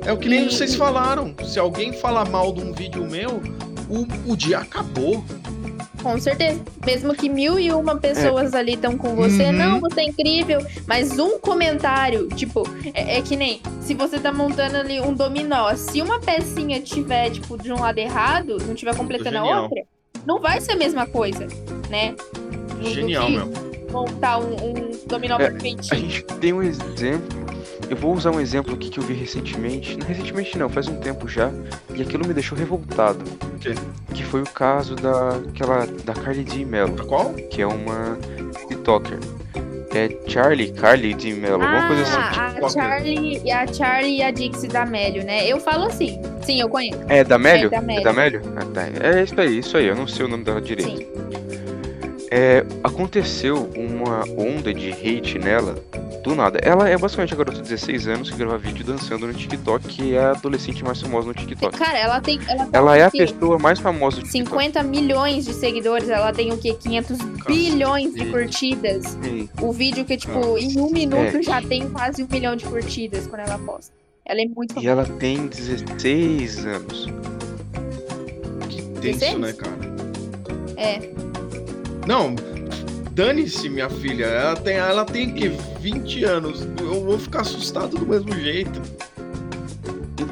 É o que nem E- vocês falaram. Se alguém falar mal de um vídeo meu, o, o dia acabou. Com certeza. Mesmo que mil e uma pessoas ali estão com você, Uhum. não, você é incrível. Mas um comentário, tipo, é, é que nem se você tá montando ali um dominó. Se uma pecinha tiver, tipo, de um lado errado, não tiver completando a outra, não vai ser a mesma coisa, né? Genial, que meu. Montar um, um dominó É, A perfeitinho. gente tem um exemplo. Eu vou usar um exemplo aqui que eu vi recentemente. Não recentemente não, faz um tempo já. E aquilo me deixou revoltado. quê? Que foi o caso daquela. da Carly D. Mello, A qual? que é uma TikToker. É Charlie, Carly D. Mello, alguma coisa assim. Ah, a TikToker. Charlie, e a Charlie e a Dixie da Mélio, né? Eu falo assim. Sim, eu conheço. É da Mélio? É da Mélio. É da Mélio? Ah, tá. É isso aí, isso aí. Eu não sei o nome dela direito. Sim. É, aconteceu uma onda de hate nela do nada. Ela é basicamente a garota de 16 anos que grava vídeo dançando no TikTok, que é a adolescente mais famosa no TikTok. Cara, ela tem. Ela, Ela é a quê? pessoa mais famosa do TikTok. 50 milhões de seguidores, ela tem o quê? 500 bilhões de curtidas. Sim. O vídeo que, tipo, em um minuto É. já tem quase um milhão de curtidas quando ela posta. Ela é muito E ela tem 16 anos. Que tenso, 16? né, cara? É. Não, dane-se, minha filha. Ela tem, ela tem que 20 anos. Eu vou ficar assustado do mesmo jeito.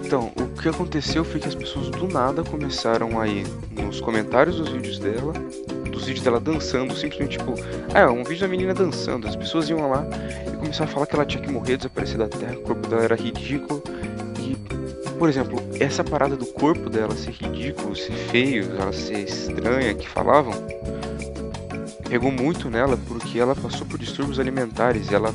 Então, o que aconteceu foi que as pessoas do nada começaram a ir nos comentários dos vídeos dela, dos vídeos dela dançando, simplesmente tipo, ah, é um vídeo da menina dançando. As pessoas iam lá e começaram a falar que ela tinha que morrer, desaparecer da terra, o corpo dela era ridículo. E, por exemplo, essa parada do corpo dela ser ridículo, ser feio, ela ser estranha, que falavam, pegou muito nela porque ela passou por distúrbios alimentares e ela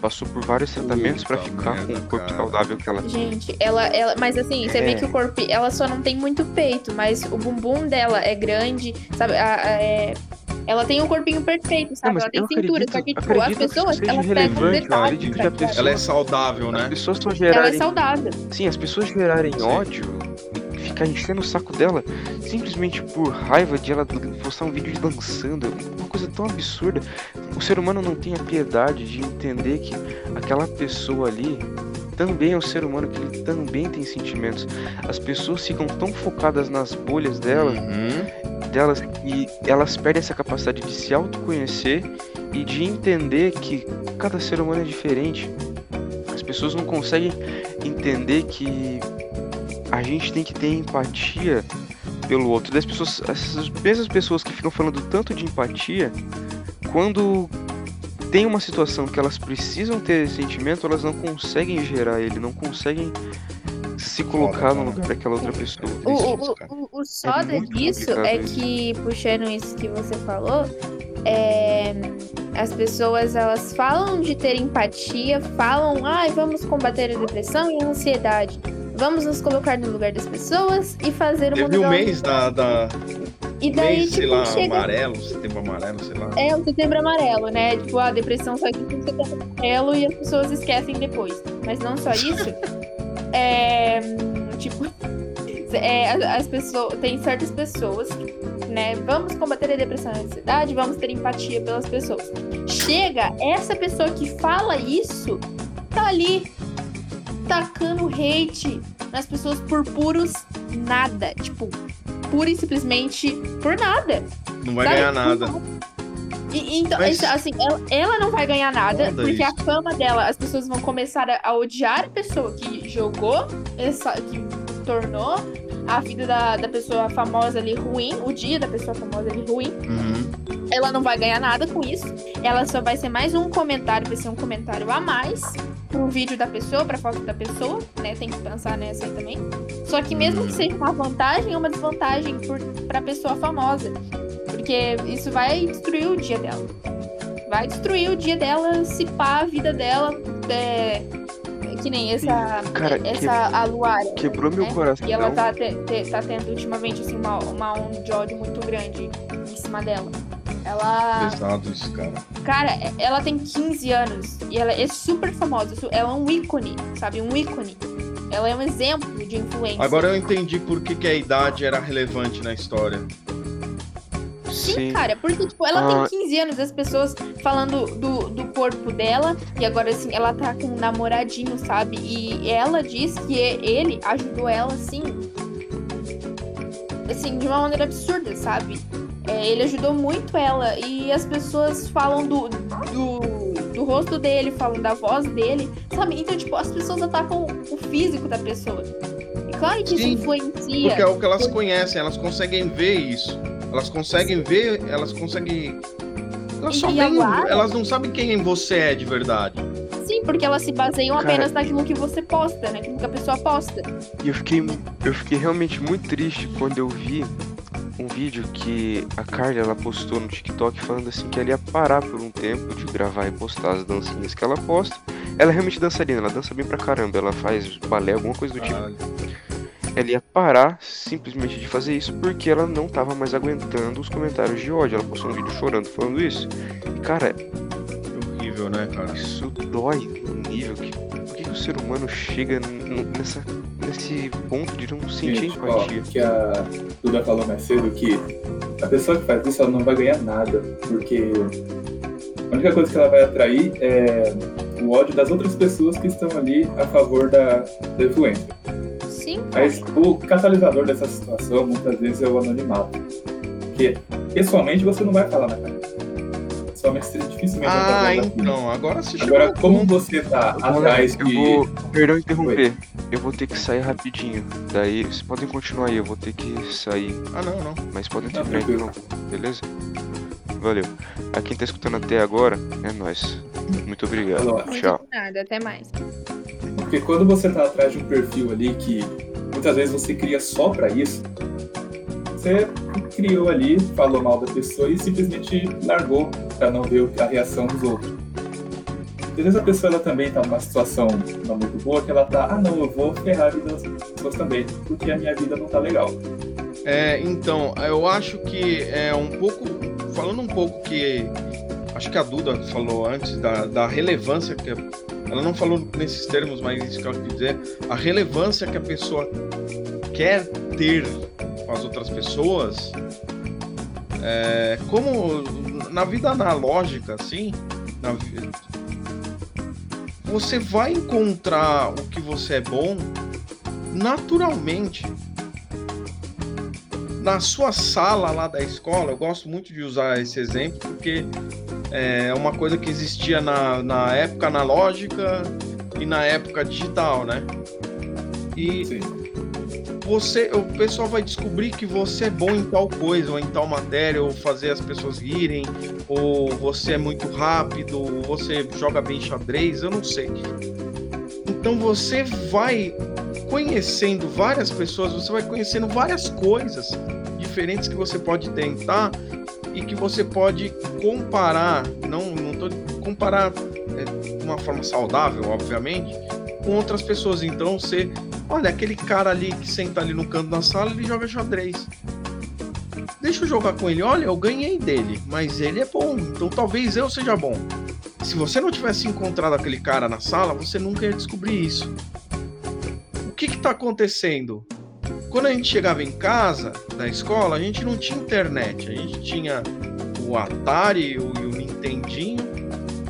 passou por vários tratamentos pra Puta ficar com o corpo cara. saudável que ela Gente, ela, ela. Mas assim, você vê É. que o corpo. Ela só não tem muito peito, mas o bumbum dela é grande, sabe? A- a- é- ela tem um corpinho perfeito, sabe? mas ela tem cintura. acredito- Só que, tipo, as pessoas, elas pegam detalhes. pessoa- Ela é saudável, As né? pessoas só Ela é gerarem. saudável. Sim, as pessoas gerarem Sim. ódio ficar enchendo o saco dela simplesmente por raiva de ela postar um vídeo de dançando. Uma coisa tão absurda. O ser humano não tem a piedade de entender que aquela pessoa ali também é um ser humano, que ele também tem sentimentos. As pessoas ficam tão focadas nas bolhas dela, Uhum. delas e elas perdem essa capacidade de se autoconhecer e de entender que cada ser humano é diferente. As pessoas não conseguem entender que a gente tem que ter empatia pelo outro. Das pessoas, essas mesmas pessoas que ficam falando tanto de empatia, quando tem uma situação que elas precisam ter esse sentimento, elas não conseguem gerar ele, não conseguem se colocar no cara. lugar daquela outra pessoa. O, o, o, o soda muito disso é isso. que, puxando isso que você falou, é, as pessoas elas falam de ter empatia, falam, ai, vamos combater a depressão e a ansiedade. Vamos nos colocar no lugar das pessoas e fazer uma Teve o mês da. da E daí, mês, sei tipo, lá, chega. amarelo, setembro amarelo, sei lá. É o setembro amarelo, né? Tipo, a depressão só no setembro amarelo e as pessoas esquecem depois. Mas não só isso. é. Tipo. é, as- as pessoas. Tem certas pessoas, né? Vamos combater a depressão e a ansiedade, vamos ter empatia pelas pessoas. Chega, essa pessoa que fala isso, tá ali tacando hate nas pessoas por puros nada. Tipo, pura e simplesmente por nada. Não vai Sabe? ganhar nada. E, então, Mas- assim, ela, ela não vai ganhar nada, Foda porque a isso. fama dela, as pessoas vão começar a, a odiar a pessoa que jogou, essa, que tornou a vida da, da pessoa famosa ali ruim, o dia da pessoa famosa ali ruim. Uhum. Ela não vai ganhar nada com isso. Ela só vai ser mais um comentário, vai ser um comentário a mais pro vídeo da pessoa, pra foto da pessoa, né? Tem que pensar nessa aí também. Só que mesmo que seja uma vantagem, é uma desvantagem por, pra pessoa famosa. Porque isso vai destruir o dia dela. Vai destruir o dia dela, se pá a vida dela. É, que nem essa, Cara, essa a Luara. Quebrou meu né? coração. E ela tá, te- te- tá tendo ultimamente assim, uma, uma onda de ódio muito grande em cima dela. Ela. Pesado isso, cara. Cara, ela tem 15 anos e ela é super famosa. Ela é um ícone, sabe? Um ícone. Ela é um exemplo de influência. Agora eu entendi por que, que a idade era relevante na história. Sim, cara, porque, tipo, ela Ah. tem 15 anos, as pessoas falando do, do corpo dela, e agora, assim, ela tá com um namoradinho, sabe? E ela diz que ele ajudou ela, assim, assim, de uma maneira absurda, sabe? É, ele ajudou muito ela, e as pessoas falam do, do, do rosto dele, falam da voz dele, sabe? Então, tipo, as pessoas atacam o físico da pessoa. E claro que isso Sim, influencia. Porque é o que elas conhecem, elas conseguem ver isso. Elas conseguem ver, elas conseguem. Elas só veem, elas não sabem quem você é de verdade. Sim, porque elas se baseiam Cara- apenas naquilo que você posta, naquilo que a pessoa posta. E eu fiquei, eu fiquei realmente muito triste quando eu vi um vídeo que a Carly ela postou no TikTok falando assim que ela ia parar por um tempo de gravar e postar as dancinhas que ela posta. Ela é realmente dançarina, ela dança bem pra caramba, ela faz balé, alguma coisa do tipo. Ela ia parar simplesmente de fazer isso porque ela não tava mais aguentando os comentários de ódio. Ela postou um vídeo chorando falando isso. E cara, horrível, né, cara? isso dói no nível que. Por que, o ser humano chega nessa, nesse ponto de não sentir Gente, ó, empatia? que a Duda falou mais cedo que a pessoa que faz isso ela não vai ganhar nada, porque a única coisa que ela vai atrair é o ódio das outras pessoas que estão ali a favor da, da influência. Mas o catalisador dessa situação muitas vezes é o anonimato. Porque pessoalmente você não vai falar na cara. Pessoalmente você dificilmente vai Ah, falar na cara. então, agora se Agora, como ponto. você tá Agora, atrás eu de. vou. Perdão interromper. Eu vou ter que sair rapidinho. Daí vocês podem continuar aí, eu vou ter que sair. Ah, não, não. Mas podem Tá terminar tranquilo. então, beleza? Valeu. A quem tá escutando até agora é nóis. Muito obrigado. Falou. Tchau. Nada, até mais. Porque quando você tá atrás de um perfil ali que muitas vezes você cria só pra isso, você criou ali, falou mal da pessoa e simplesmente largou pra não ver a reação dos outros. Às vezes a pessoa ela também tá numa situação não muito boa que ela tá, ah não, eu vou ferrar a vida das pessoas também, porque a minha vida não tá legal. É, então, eu acho que é um pouco. Falando um pouco que. Acho que a Duda falou antes da, da relevância que. Ela não falou nesses termos, mas isso que ela quis dizer. A relevância que a pessoa quer ter com as outras pessoas. É, como na vida analógica, assim. na você vai encontrar o que você é bom naturalmente na sua sala lá da escola, eu gosto muito de usar esse exemplo porque é uma coisa que existia na, na época analógica e na época digital, né? E Sim. você, o pessoal vai descobrir que você é bom em tal coisa, ou em tal matéria, ou fazer as pessoas rirem, ou você é muito rápido, ou você joga bem xadrez, eu não sei. Então você vai conhecendo várias pessoas, você vai conhecendo várias coisas diferentes que você pode tentar e que você pode comparar, não, não tô comparar é, de uma forma saudável, obviamente, com outras pessoas. Então você, olha, aquele cara ali que senta ali no canto da sala, ele joga xadrez. Deixa eu jogar com ele. Olha, eu ganhei dele, mas ele é bom, então talvez eu seja bom. Se você não tivesse encontrado aquele cara na sala, você nunca ia descobrir isso. O que está acontecendo? Quando a gente chegava em casa da escola, a gente não tinha internet. A gente tinha o Atari e o Nintendinho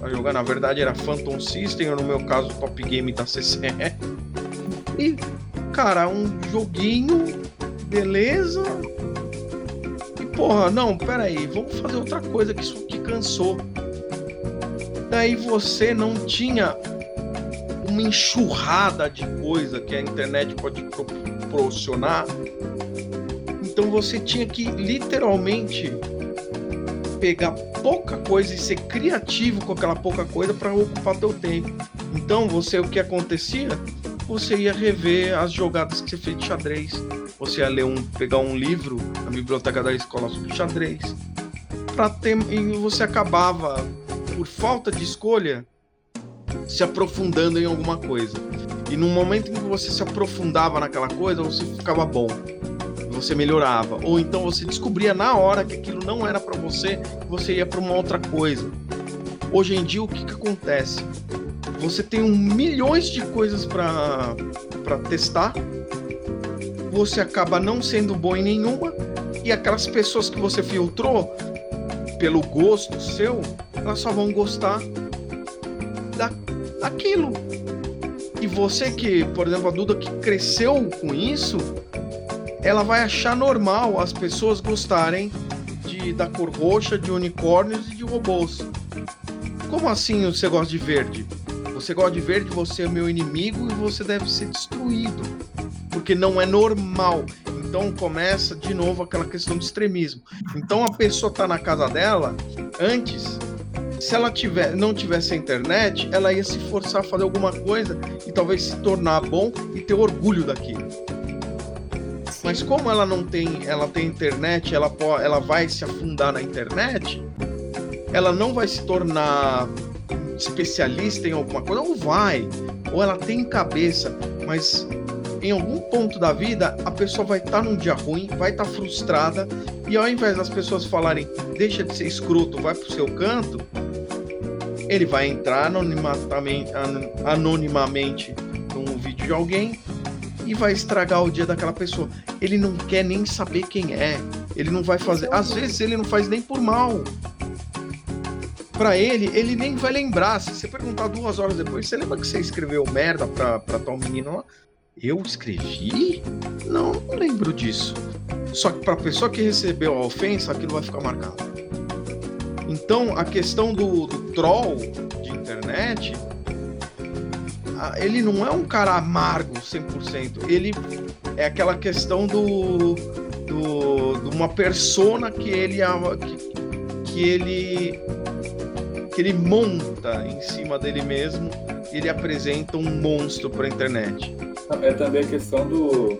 para jogar. Na verdade, era Phantom System, ou no meu caso, o Top Game da CCE. E, cara, um joguinho, beleza. E, porra, não, peraí, vamos fazer outra coisa que isso aqui cansou. Daí você não tinha uma enxurrada de coisa que a internet pode pro- proporcionar. Então você tinha que literalmente pegar pouca coisa e ser criativo com aquela pouca coisa para ocupar teu tempo. Então você o que acontecia? Você ia rever as jogadas que você fez de xadrez. Você ia ler um, pegar um livro na biblioteca da escola sobre xadrez. Para ter e você acabava por falta de escolha se aprofundando em alguma coisa. E no momento em que você se aprofundava naquela coisa, você ficava bom. Você melhorava. Ou então você descobria na hora que aquilo não era para você, você ia para uma outra coisa. Hoje em dia, o que, que acontece? Você tem um milhões de coisas para testar. Você acaba não sendo bom em nenhuma. E aquelas pessoas que você filtrou, pelo gosto seu, elas só vão gostar da, daquilo. E você que, por exemplo, a Duda que cresceu com isso, ela vai achar normal as pessoas gostarem de, da cor roxa, de unicórnios e de robôs. Como assim você gosta de verde? Você gosta de verde, você é meu inimigo e você deve ser destruído. Porque não é normal. Então começa de novo aquela questão de extremismo. Então a pessoa tá na casa dela, antes, se ela tiver, não tivesse a internet, ela ia se forçar a fazer alguma coisa e talvez se tornar bom e ter orgulho daquilo. Mas como ela não tem, ela tem internet, ela, ela vai se afundar na internet, ela não vai se tornar especialista em alguma coisa, ou vai, ou ela tem cabeça, mas em algum ponto da vida a pessoa vai estar tá num dia ruim, vai estar tá frustrada, e ao invés das pessoas falarem, deixa de ser escroto, vai pro seu canto, ele vai entrar anonimamente, num vídeo de alguém e vai estragar o dia daquela pessoa. Ele não quer nem saber quem é. Ele não vai fazer. Às vezes ele não faz nem por mal. Para ele, ele nem vai lembrar. Se você perguntar duas horas depois, você lembra que você escreveu merda pra, pra tal menino lá? Eu escrevi? Não, não lembro disso. Só que pra pessoa que recebeu a ofensa, aquilo vai ficar marcado. Então, a questão do, do troll de internet ele não é um cara amargo 100%. Ele é aquela questão do, do de uma persona que ele que, que ele que ele monta em cima dele mesmo, ele apresenta um monstro para a internet. É também a questão do,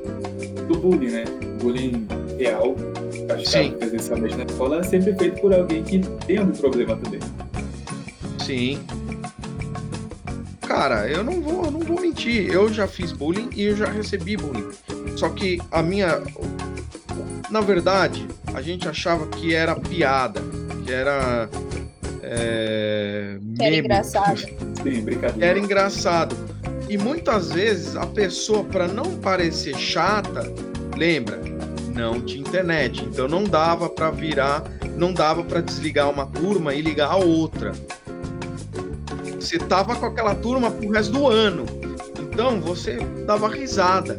do bullying, né? Bullying real, praticado presencialmente na escola, é sempre feito por alguém que tem algum problema também. Sim. Cara, eu não vou, não vou mentir. Eu já fiz bullying e eu já recebi bullying. Só que a minha. Na verdade, a gente achava que era piada, que era. É, era engraçado. Sim, brincadeira. Era engraçado. E muitas vezes a pessoa, para não parecer chata, lembra, não tinha internet, então não dava para virar, não dava para desligar uma turma e ligar a outra. Você tava com aquela turma pro resto do ano. Então você dava risada.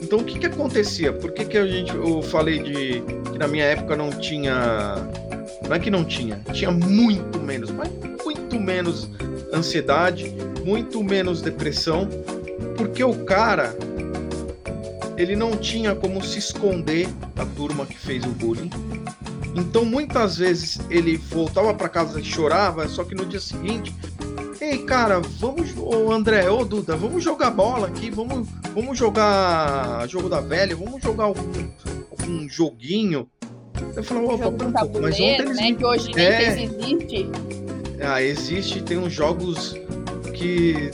Então o que que acontecia? Por que, que a gente eu falei de que na minha época não tinha não é que não tinha, tinha muito menos, mas muito menos ansiedade, muito menos depressão, porque o cara ele não tinha como se esconder da turma que fez o bullying. Então muitas vezes ele voltava para casa e chorava, só que no dia seguinte Ei, cara, vamos, ô André, ô Duda, vamos jogar bola aqui, vamos, vamos jogar jogo da velha, vamos jogar algum, algum joguinho. Eu falei, opa, um pouco, mas ontem eles... né, que hoje nem é... existe. Ah, existe, tem uns jogos que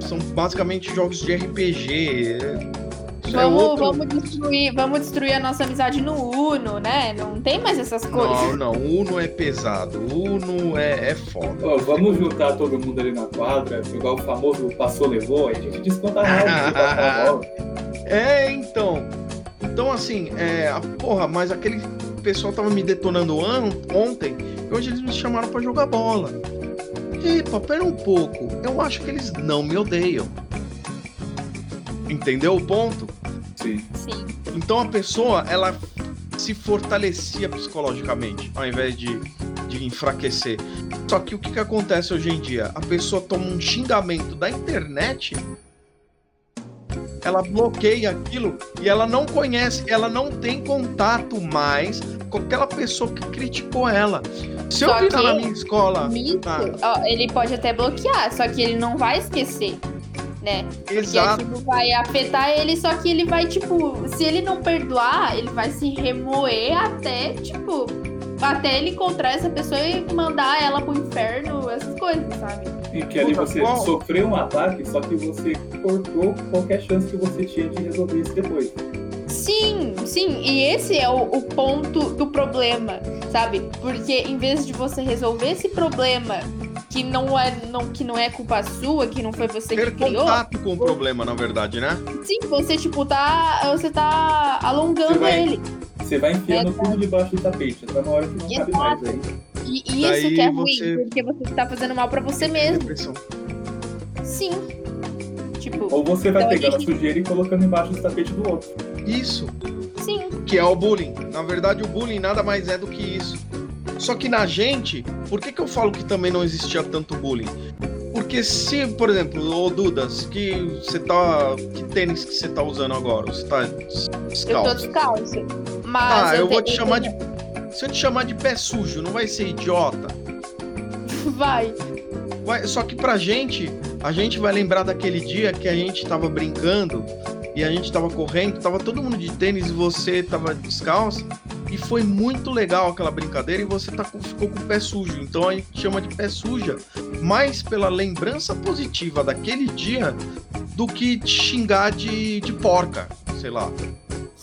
são basicamente jogos de RPG. É vamos, é outro... vamos, destruir, vamos destruir a nossa amizade no Uno, né? Não tem mais essas coisas. Não, não, Uno é pesado. Uno é, é foda. Oh, vamos juntar todo mundo ali na quadra, igual o famoso passou, levou, a gente desconta a É, então. Então, assim, é, a, porra, mas aquele pessoal tava me detonando an, ontem, e hoje eles me chamaram para jogar bola. Epa, pera um pouco. Eu acho que eles não me odeiam. Entendeu o ponto? Sim. Sim. Então a pessoa, ela se fortalecia psicologicamente, ao invés de, de enfraquecer. Só que o que, que acontece hoje em dia? A pessoa toma um xingamento da internet, ela bloqueia aquilo e ela não conhece, ela não tem contato mais com aquela pessoa que criticou ela. Se só eu virar na minha escola. Ah, ó, ele pode até bloquear, só que ele não vai esquecer né? Exato. Porque tipo, vai afetar ele, só que ele vai, tipo, se ele não perdoar, ele vai se remoer até, tipo, até ele encontrar essa pessoa e mandar ela pro inferno, essas coisas, sabe? E que ali você sofreu um ataque, só que você cortou qualquer chance que você tinha de resolver isso depois. Sim, sim, e esse é o, o, ponto do problema, sabe? Porque em vez de você resolver esse problema que não é, não, que não é culpa sua, que não foi você Ter que criou. contato com o problema, na verdade, né? Sim, você, tipo, tá. Você tá alongando você vai, ele. Você vai enfiando é, tudo debaixo do tapete, até uma hora que não Exato. cabe mais aí. E, e isso que é ruim, porque você tá fazendo mal pra você mesmo. Depressão. Sim. Tipo. Ou você vai então pegando a, gente... a sujeira e colocando embaixo do tapete do outro. Isso. Sim. Que é o bullying. Na verdade, o bullying nada mais é do que isso. Só que na gente, por que, que eu falo que também não existia tanto bullying? Porque se, por exemplo, ô Dudas, que você tá. Que tênis que você tá usando agora? Você tá descalço? Eu tô descalço. Mas Ah, eu vou te- chamar de. Se eu te chamar de pé sujo, não vai ser idiota? Vai. Vai- só que pra gente, a gente vai lembrar daquele dia que a gente tava brincando e a gente tava correndo, tava todo mundo de tênis e você tava descalço. E foi muito legal aquela brincadeira e você tá ficou com o pé sujo. Então a gente chama de pé suja, mais pela lembrança positiva daquele dia do que te xingar de, de porca, sei lá.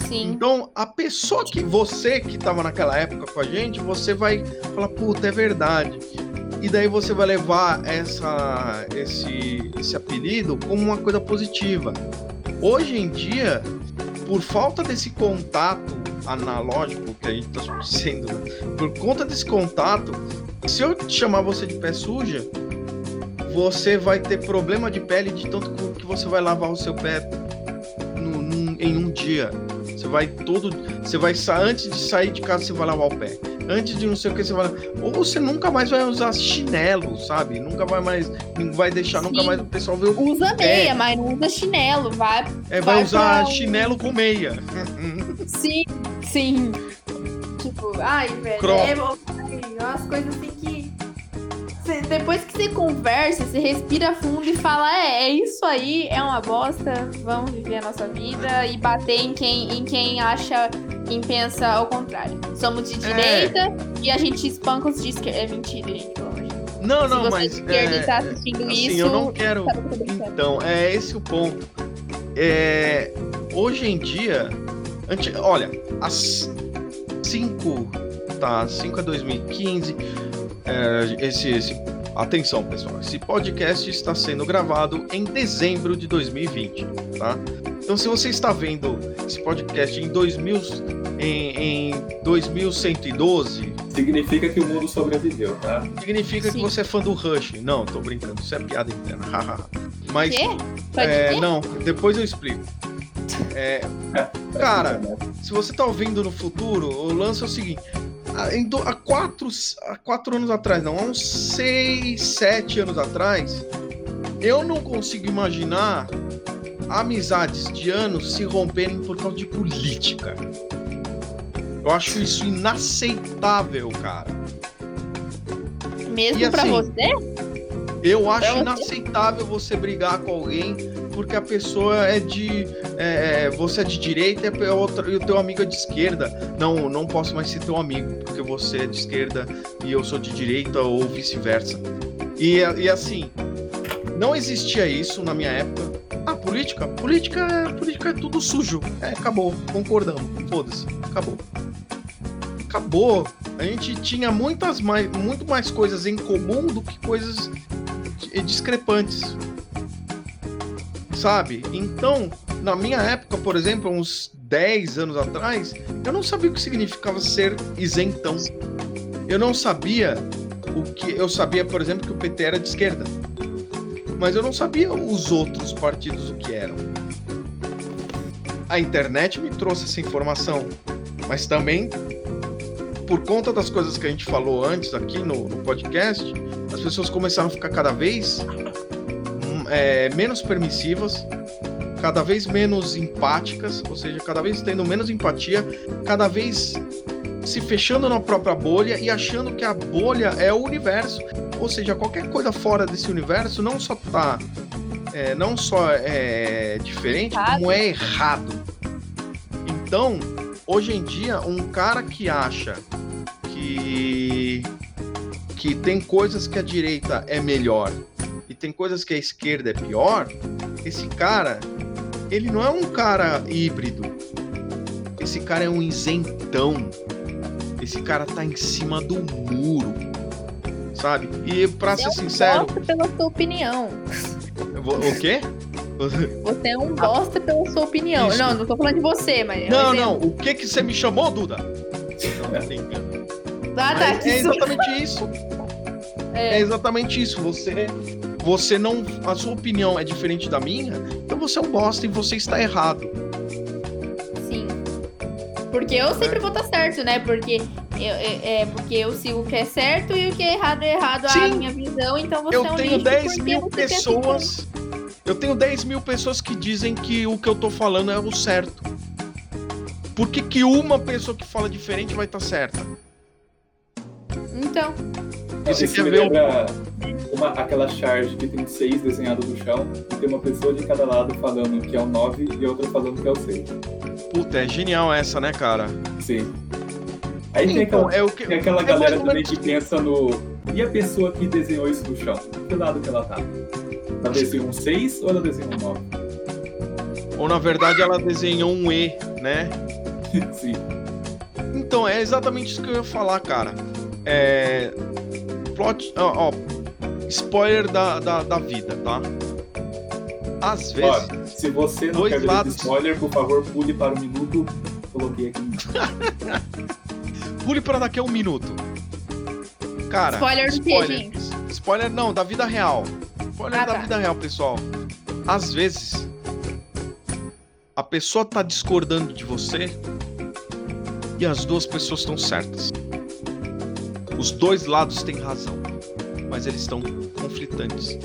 Sim. Então, a pessoa que você que estava naquela época com a gente, você vai falar, puta, é verdade. E daí você vai levar essa, esse, esse apelido como uma coisa positiva. Hoje em dia, por falta desse contato analógico que a gente está sendo, por conta desse contato, se eu chamar você de pé suja, você vai ter problema de pele de tanto que você vai lavar o seu pé no- num- em um dia. Você vai todo. Você vai antes de sair de casa, você vai lavar o pé. Antes de não sei o que, você vai. Ou você nunca mais vai usar chinelo, sabe? Nunca vai mais. Não vai deixar nunca Sim. mais o pessoal ver o. Usa meia, É. mas não usa chinelo. Vai. É, vai vai usar pra- chinelo com meia. Sim, sim. Tipo, ai, velho. Cro- É, ai, umas coisas assim que. Cê- depois que você conversa, você respira fundo e fala: é, é isso aí, é uma bosta, vamos viver a nossa vida e bater em quem, em quem acha, quem pensa ao contrário. Somos de É. direita e a gente espanca os de esquerda. É mentira, gente, pelo amor de Deus. Não, Se não, mas. é, tá assistindo assim, isso. eu não quero. brincando. Então, é esse o ponto. É, hoje em dia, anti, olha, as 5, tá, 5 a 2015, é, esse, esse, atenção pessoal, esse podcast está sendo gravado em dezembro de 2020, tá? Então, se você está vendo esse podcast em 2000, em, em 2112, Significa que o mundo sobreviveu, tá? significa que Sim. você é fã do Rush. Não, tô brincando, isso é piada interna. Mas Quê? Pode é, não, depois eu explico. É, Cara, se você tá ouvindo no futuro, o lance é o seguinte. Há, em do- há quatro, há quatro anos atrás, não, há uns seis, sete anos atrás, eu não consigo imaginar amizades de anos se romperem por causa de política. Eu acho isso inaceitável, cara. Mesmo e pra assim, você? Eu acho você? inaceitável você brigar com alguém porque a pessoa é de. é, é, você é de direita e a outra- e o teu amigo é de esquerda. Não, não posso mais ser teu amigo porque você é de esquerda e eu sou de direita ou vice-versa. E, e assim, não existia isso na minha época. Ah, política? Política é, política é tudo sujo. É, acabou. Concordamos. Foda-se. Acabou. Acabou. A gente tinha muitas mais, muito mais coisas em comum do que coisas di- discrepantes. Sabe? Então, na minha época, por exemplo, uns 10 anos atrás, eu não sabia o que significava ser isentão. Eu não sabia o que. Eu sabia, por exemplo, que o PT era de esquerda. Mas eu não sabia os outros partidos o que eram. A internet me trouxe essa informação. Mas também, por conta das coisas que a gente falou antes aqui no, no podcast, as pessoas começaram a ficar cada vez é, menos permissivas, cada vez menos empáticas, ou seja, cada vez tendo menos empatia, cada vez se fechando na própria bolha e achando que a bolha é o universo. Ou seja, qualquer coisa fora desse universo não só tá. é, não só é diferente, Errado. como é errado. Então, hoje em dia, um cara que acha que que tem coisas que a direita é melhor tem coisas que a esquerda é pior, esse cara, ele não é um cara híbrido. Esse cara é um isentão. Esse cara tá em cima do muro. Sabe? E pra Você ser é um sincero, bosta pela sua opinião. o quê? Você é um bosta pela sua opinião. Isso. Não, não tô falando de você, mas. é Não, exemplo. não, o que que você me chamou, Duda? Não, brincando. Ah, tá. É, é exatamente isso. É. É exatamente isso. Você, você não, a sua opinião é diferente da minha, então você é um bosta e você está errado. Sim. Porque eu sempre É. vou estar certo, né? Porque eu- é, é porque eu sigo o que é certo e o que é errado é errado, a Sim. minha visão, então você Eu é um tenho lixo 10 porque mil pessoas. Eu tenho 10 mil pessoas que dizem que o que eu tô falando é o certo. Por que, que uma pessoa que fala diferente vai estar certa? assim. Então, Você Isso quer ver uma, aquela charge que tem seis desenhados no chão e tem uma pessoa de cada lado falando que é o 9 e outra falando que é o 6. Puta, é genial essa, né, cara? Sim. Aí tem Então, aquela, é o que. tem aquela é galera também menos- que pensa no. E a pessoa que desenhou isso no chão? Que lado que ela tá? Ela desenhou um 6 ou ela desenhou um 9? Ou na verdade ela desenhou um E, né? Sim. Então, é exatamente isso que eu ia falar, cara. É. Plot. Ó, ó, spoiler da, da, da vida, tá? Às vezes. Ó, se você não dois quer lados. spoiler, por favor, pule para o minuto. Coloquei aqui. Pule para daqui a um minuto. Cara. Spoiler do quê, gente? Spoiler não, da vida real. Spoiler Ah, da tá. vida real, pessoal. Às vezes, a pessoa tá discordando de você e as duas pessoas estão certas. Os dois lados têm razão, mas eles estão conflitantes.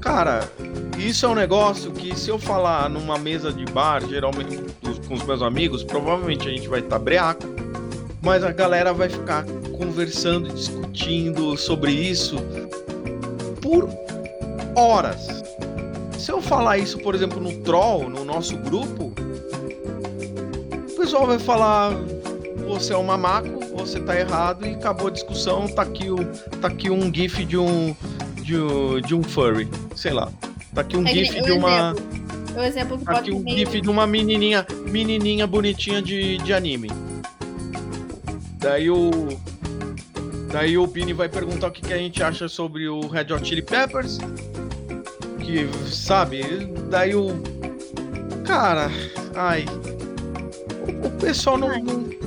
Cara, isso é um negócio que se eu falar numa mesa de bar, geralmente com os meus amigos, provavelmente a gente vai estar breaco, mas a galera vai ficar conversando, e discutindo sobre isso por horas. Se eu falar isso, por exemplo, no Troll, no nosso grupo, o pessoal vai falar: você é um mamaco, você tá errado e acabou a discussão. Tá aqui, o, tá aqui um GIF de um, de um, de um furry, sei lá. Tá aqui um é GIF de uma. exemplo. O exemplo que Tá aqui um GIF de uma menininha, menininha bonitinha de, de anime. Daí o. Daí o Bini vai perguntar o que, que a gente acha sobre o Red Hot Chili Peppers. Que, sabe? Daí o. Cara, ai. O, pessoal não. Não,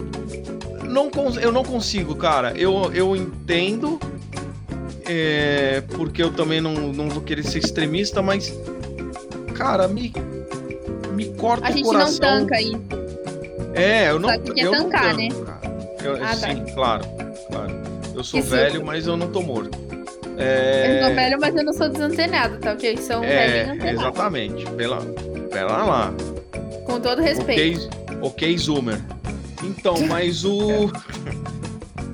não eu não consigo, cara. Eu, eu entendo. é, porque eu também não, não vou querer ser extremista, mas. Cara, me. Me corta A o gente coração. não tanca isso. É, eu não, Sabe o que é eu não tancar, tanco, cara. Eu- Ah, tá. sim, claro, claro. Eu sou Que velho, susto. mas eu não tô morto. Eu É, sou velho, mas eu não sou desantenado, tá um velhinho é exatamente. Pela, pera lá. Com todo respeito. Ok, ok, Zoomer. Então, mas o.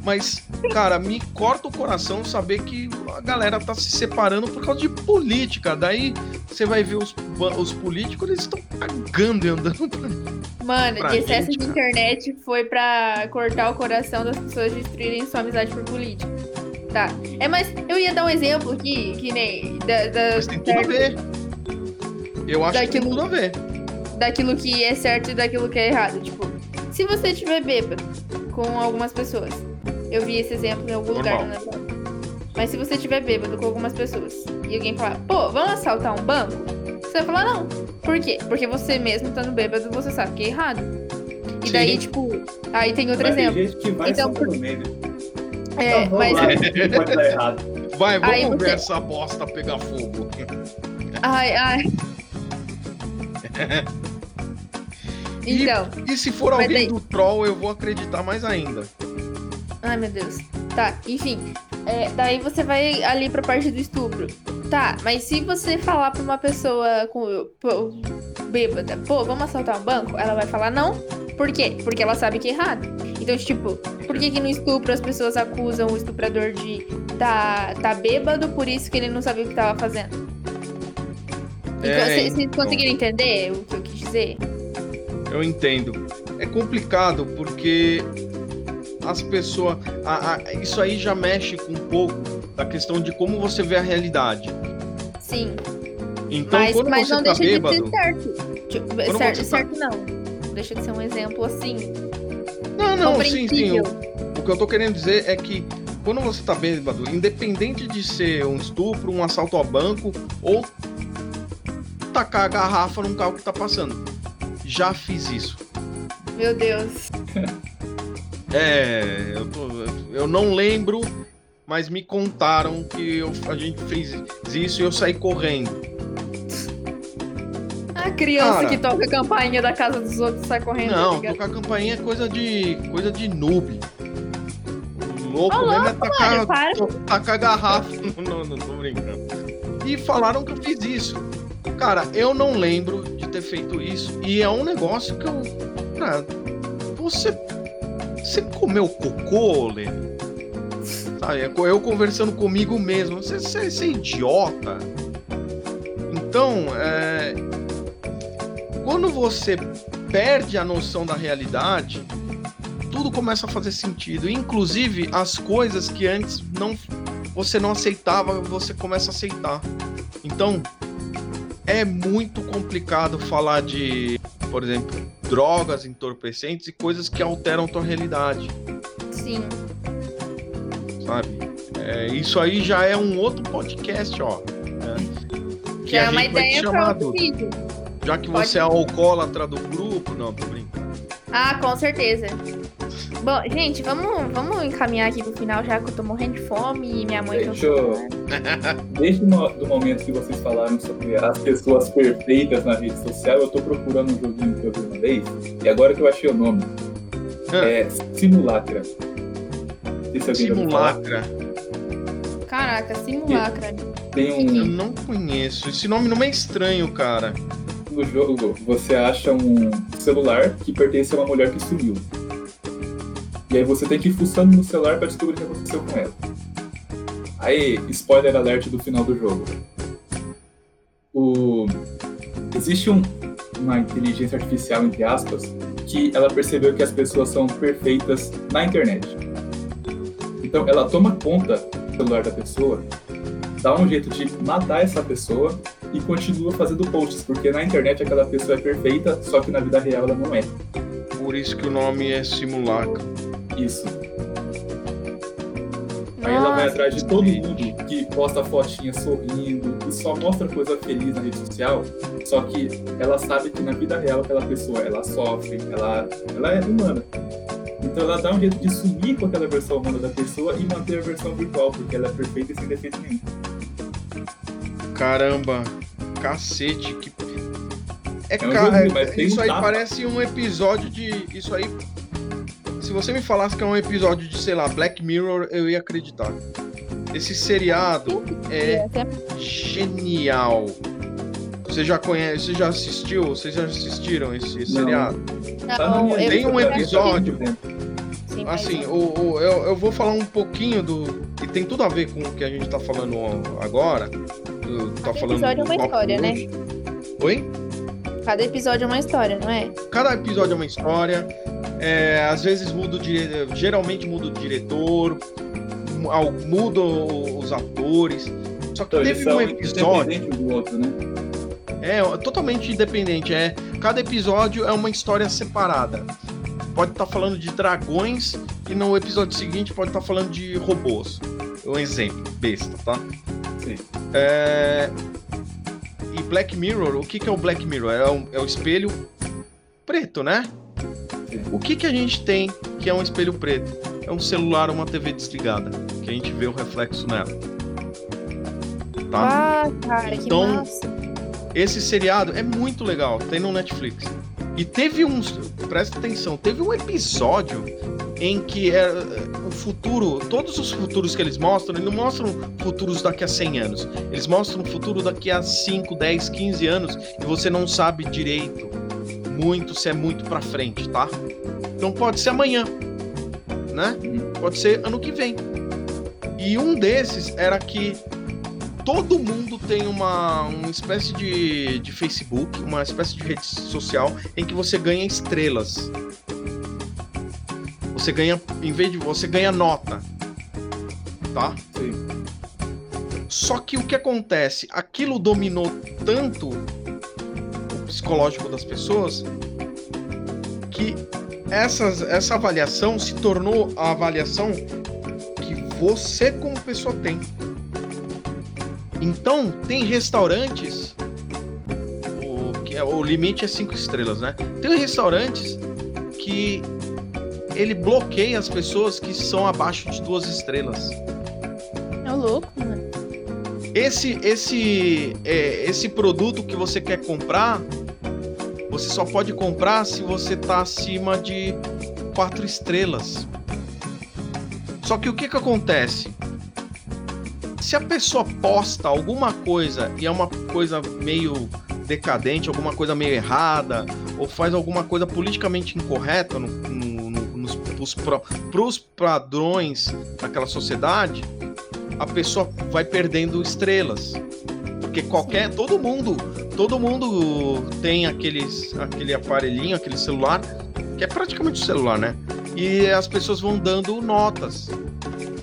Mas, cara, me corta o coração saber que a galera tá se separando por causa de política. Daí você vai ver os, os políticos, eles estão cagando e andando pra Mano, pra excesso gente, de internet foi pra cortar o coração das pessoas destruírem sua amizade por política. Tá. É, mas eu ia dar um exemplo aqui, que nem. Da, da- Mas tem tudo a ver. Eu acho que tem Daquilo- tudo a ver. daquilo que é certo e daquilo que é errado. Tipo, se você estiver bêbado com algumas pessoas, eu vi esse exemplo em algum lugar, Normal. não lembro. Mas se você estiver bêbado com algumas pessoas e alguém falar, pô, vamos assaltar um banco? Você vai falar, não. Por quê? Porque você mesmo estando bêbado, você sabe que é errado. E Sim. daí, tipo, aí tem outro tem exemplo. gente que vai Então, por- meme. É, Então, mas. lá, pode dar errado. Vai, vamos Aí ver você- essa bosta pegar fogo. Ai, ai. E- Então. E se for alguém aí- do troll, eu vou acreditar mais ainda. Ai, meu Deus. Tá, enfim. É, daí você vai ali pra parte do estupro. Tá, mas se você falar pra uma pessoa com pô, bêbada, pô, vamos assaltar um banco? Ela vai falar não. Por quê? Porque ela sabe que é errado. Então, tipo, por que, que no estupro as pessoas acusam o estuprador de tá, tá bêbado, por isso que ele não sabia o que tava fazendo? É, Vocês então. conseguiram entender o que eu quis dizer? Eu entendo. É complicado porque as pessoas. a- a- isso aí já mexe com um pouco da questão de como você vê a realidade. Sim. Então, mas quando mas você não tá deixa bêbado. de ser certo. Tipo, certo, tá- certo não. Deixa de ser um exemplo assim. Não, não, sim, sim. o que eu tô querendo dizer é que quando você tá bêbado, independente de ser um estupro, um assalto ao banco ou tacar a garrafa num carro que tá passando. Já fiz isso. Meu Deus. É, eu, tô- eu não lembro, mas me contaram que eu- a gente fez isso e eu saí correndo. A criança Cara. que toca a campainha da casa dos outros sai correndo. Não, tocar campainha é coisa de. coisa de noob. O louco Ô, mesmo é mano, tacar, to- tacar garrafa. Não, não, tô brincando. E falaram que eu fiz isso. Cara, eu não lembro ter feito isso. E é um negócio que eu. Cara, você. Você comeu cocô, Lê? Sabe, é eu conversando comigo mesmo. Você, você, você é idiota. Então, é. Quando você perde a noção da realidade, tudo começa a fazer sentido. Inclusive, as coisas que antes não você não aceitava, você começa a aceitar. Então, é muito complicado falar de, por exemplo, drogas entorpecentes e coisas que alteram tua realidade, Sim. sabe? É, isso aí já é um outro podcast, ó. né? Que Já a é uma gente vai te ideia chamar, pra outro vídeo. Já que Pode. você é alcoólatra do grupo, não, tô brincando. Ah, com certeza. Bom, gente, vamos, vamos encaminhar aqui pro final já que eu tô morrendo de fome e minha mãe Deixa eu- Desde o momento que vocês falaram sobre as pessoas perfeitas na rede social, eu tô procurando um joguinho que eu vi uma vez, e agora que eu achei o nome, é Simulacra. Se. Simulacra. Caraca, simulacra. Tem Eu um não conheço. Esse nome não é estranho, cara. no jogo, você acha um celular que pertence a uma mulher que sumiu. E aí você tem que ir fuçando no celular pra descobrir o que aconteceu com ela. Aí, spoiler alert do final do jogo. O... Existe um- uma inteligência artificial, entre aspas, que ela percebeu que as pessoas são perfeitas na internet. Então ela toma conta do celular da pessoa, dá um jeito de matar essa pessoa e continua fazendo posts, porque na internet aquela pessoa é perfeita, só que na vida real ela não é. Por isso que o nome é Simulacro. Isso. Aí ela vai atrás de todo mundo que posta fotinha sorrindo, que só mostra coisa feliz na rede social, só que ela sabe que na vida real aquela pessoa, ela sofre, ela, ela é humana. Então ela dá um jeito de sumir com aquela versão humana da pessoa e manter a versão virtual, porque ela é perfeita e sem defeito nenhum. Caramba, cacete, que. É, É um ca- joguinho, é- isso aí tapa. parece um episódio de. Isso aí. Se você me falasse que é um episódio de, sei lá, Black Mirror, eu ia acreditar. Esse seriado é genial. Você já conhece, você já assistiu? Vocês já assistiram esse Não. seriado? Tá minha eu- Tem um episódio. Sim, Assim, o, o- eu, eu vou falar um pouquinho do. E tem tudo a ver com o que a gente tá falando agora. Do- Tá Cada falando episódio é uma história, né? hoje. Oi? Cada episódio é uma história, não é? Cada episódio é uma história. é, às vezes muda o dire... geralmente muda o diretor, muda os atores. Só que Então, teve um episódio. independentes do outro, né? É totalmente independente. É, cada episódio é uma história separada. Pode estar falando de dragões e no episódio seguinte pode estar falando de robôs. Um exemplo, besta, tá? Sim. É, E Black Mirror, o que, que é o Black Mirror? É, um- é o espelho preto, né? Sim. O que, que a gente tem que é um espelho preto? É um celular ou uma TV desligada, que a gente vê o reflexo nela. Tá? Ah, cara, que Então. Esse seriado é muito legal, tem no Netflix. E teve uns. Presta atenção, teve um episódio em que é, o futuro, todos os futuros que eles mostram, eles não mostram futuros daqui a 100 anos. Eles mostram o futuro daqui a 5, 10, 15 anos e você não sabe direito muito se é muito pra frente, tá? Então pode ser amanhã, né? Uhum. Pode ser ano que vem. E um desses era que todo mundo tem uma, uma espécie de, de Facebook, uma espécie de rede social em que você ganha estrelas. Você ganha, em vez de você ganha nota, tá? Sim. Só que o que acontece? Aquilo dominou tanto o psicológico das pessoas que essas, essa avaliação se tornou a avaliação que você como pessoa tem. Então, tem restaurantes. O, que é, o limite é cinco estrelas, né? Tem restaurantes que ele bloqueia as pessoas que são abaixo de duas estrelas. É louco, mano. Esse, esse, é, esse produto que você quer comprar, você só pode comprar se você tá acima de quatro estrelas. Só que o que que acontece? Se a pessoa posta alguma coisa e é uma coisa meio decadente, alguma coisa meio errada, ou faz alguma coisa politicamente incorreta no, no, pros, pros padrões daquela sociedade, a pessoa vai perdendo estrelas. Porque qualquer. Todo mundo. Todo mundo tem aqueles, aquele aparelhinho, aquele celular, que é praticamente um celular, né? E as pessoas vão dando notas.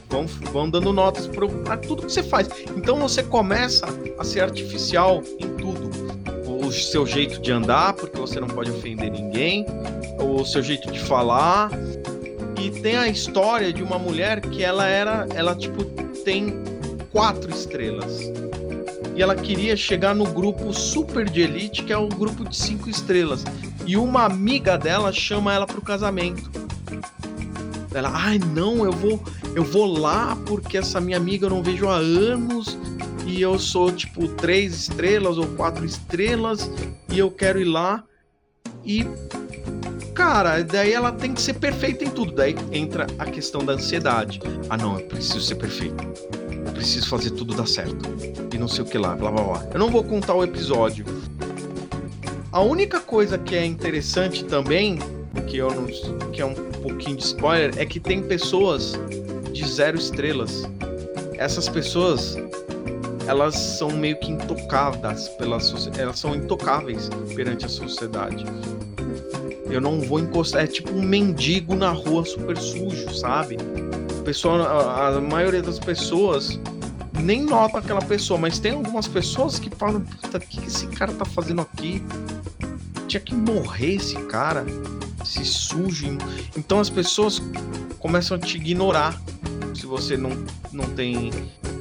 Vão, vão dando notas para tudo que você faz. Então você começa a ser artificial em tudo. O seu jeito de andar, porque você não pode ofender ninguém, o seu jeito de falar. E tem a história de uma mulher que ela era, ela tipo tem quatro estrelas. E ela queria chegar no grupo super de elite, que é o grupo de cinco estrelas. E uma amiga dela chama ela pro casamento. Ela, ai não, eu vou, eu vou lá porque essa minha amiga eu não vejo há anos e eu sou tipo três estrelas ou quatro estrelas e eu quero ir lá. E cara, daí ela tem que ser perfeita em tudo. Daí entra a questão da ansiedade. Ah, não, eu preciso ser perfeito. Eu preciso fazer tudo dar certo. E não sei o que lá, blá blá blá. Eu não vou contar o episódio. A única coisa que é interessante também, que eu não, que é um pouquinho de spoiler, é que tem pessoas de zero estrelas. Essas pessoas, elas são meio que intocáveis pela elas são intocáveis perante a sociedade. Eu não vou encostar, é tipo um mendigo na rua super sujo, sabe? A pessoa, a, a maioria das pessoas nem nota aquela pessoa, mas tem algumas pessoas que falam, puta, o que, esse cara tá fazendo aqui? Tinha que morrer esse cara se sujo. Então as pessoas começam a te ignorar se você não, não tem.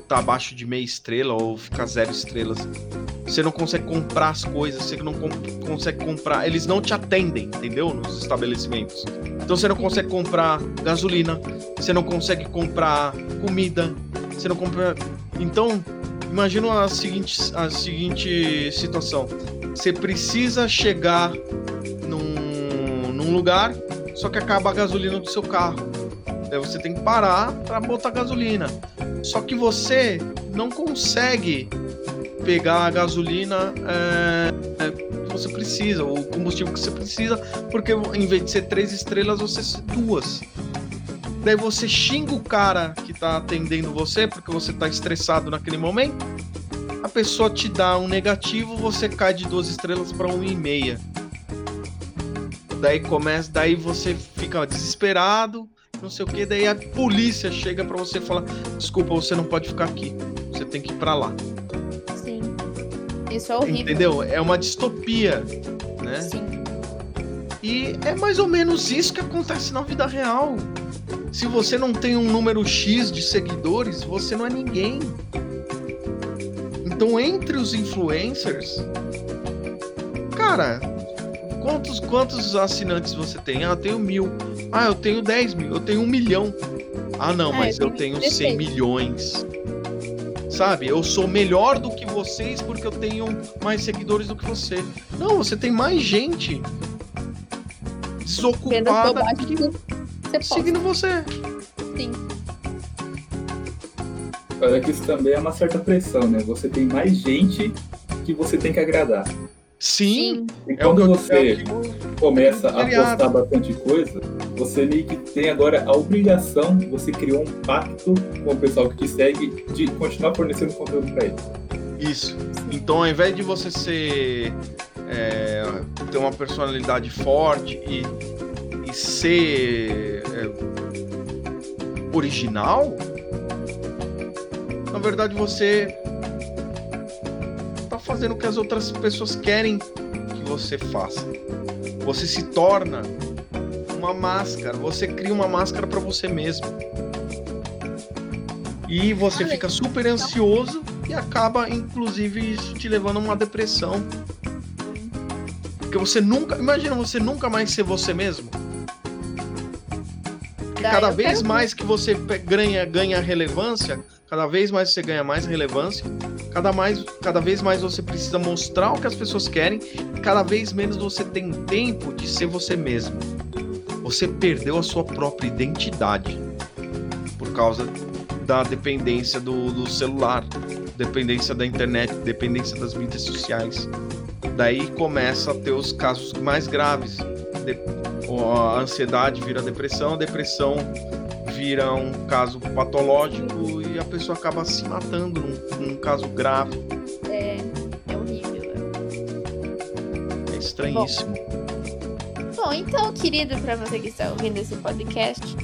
Tá abaixo de meia estrela ou fica zero estrelas. Você não consegue comprar as coisas, você não consegue comprar. Eles não te atendem, entendeu? Nos estabelecimentos. Então você não consegue comprar gasolina, você não consegue comprar comida, você não compra. Então, imagina a seguinte, a seguinte situação. Você precisa chegar num lugar, só que acaba a gasolina do seu carro. Daí você tem que parar para botar gasolina. Só que você não consegue pegar a gasolina é, é, que você precisa, o combustível que você precisa, porque em vez de ser três estrelas, você ser duas. Daí você xinga o cara que tá atendendo você, porque você tá estressado naquele momento. A pessoa te dá um negativo, você cai de duas estrelas para uma e meia. Daí começa, daí você fica desesperado, não sei o que, daí a polícia chega para você e fala: "Desculpa, você não pode ficar aqui. Você tem que ir para lá". Sim. Isso é horrível. Entendeu? É uma distopia, né? Sim. E é mais ou menos isso que acontece na vida real. Se você não tem um número X de seguidores, você não é ninguém. Então, entre os influencers, cara, Quantos, quantos assinantes você tem? Ah, eu tenho mil. Ah, eu tenho 10 mil. Eu tenho um milhão. Ah, não, ah, mas eu tenho 100 milhões. Sabe? Eu sou melhor do que vocês porque eu tenho mais seguidores do que você. Não, você tem mais gente desocupada que você seguindo você. Sim. Olha que isso também é uma certa pressão, né? Você tem mais gente que você tem que agradar. Sim. E é quando você começa a postar bastante coisa, você meio que tem agora a obrigação, você criou um pacto com o pessoal que te segue de continuar fornecendo conteúdo para eles. Isso. Então, ao invés de você ser é, ter uma personalidade forte e, e ser é, original, na verdade você fazendo o que as outras pessoas querem que você faça. Você se torna uma máscara, você cria uma máscara para você mesmo. E você fica super ansioso e acaba, inclusive, isso te levando a uma depressão. Porque você nunca. Imagina você nunca mais ser você mesmo. Cada vez mais que você ganha, ganha relevância, cada vez mais você ganha mais relevância, cada, mais, cada vez mais você precisa mostrar o que as pessoas querem, cada vez menos você tem tempo de ser você mesmo. Você perdeu a sua própria identidade por causa da dependência do, do celular, dependência da internet, dependência das mídias sociais. Daí começa a ter os casos mais graves. De- a ansiedade vira depressão, a depressão vira um caso patológico e a pessoa acaba se matando num, num caso grave. É, é horrível. É estranhíssimo. Bom, então, querido, pra você que está ouvindo esse podcast,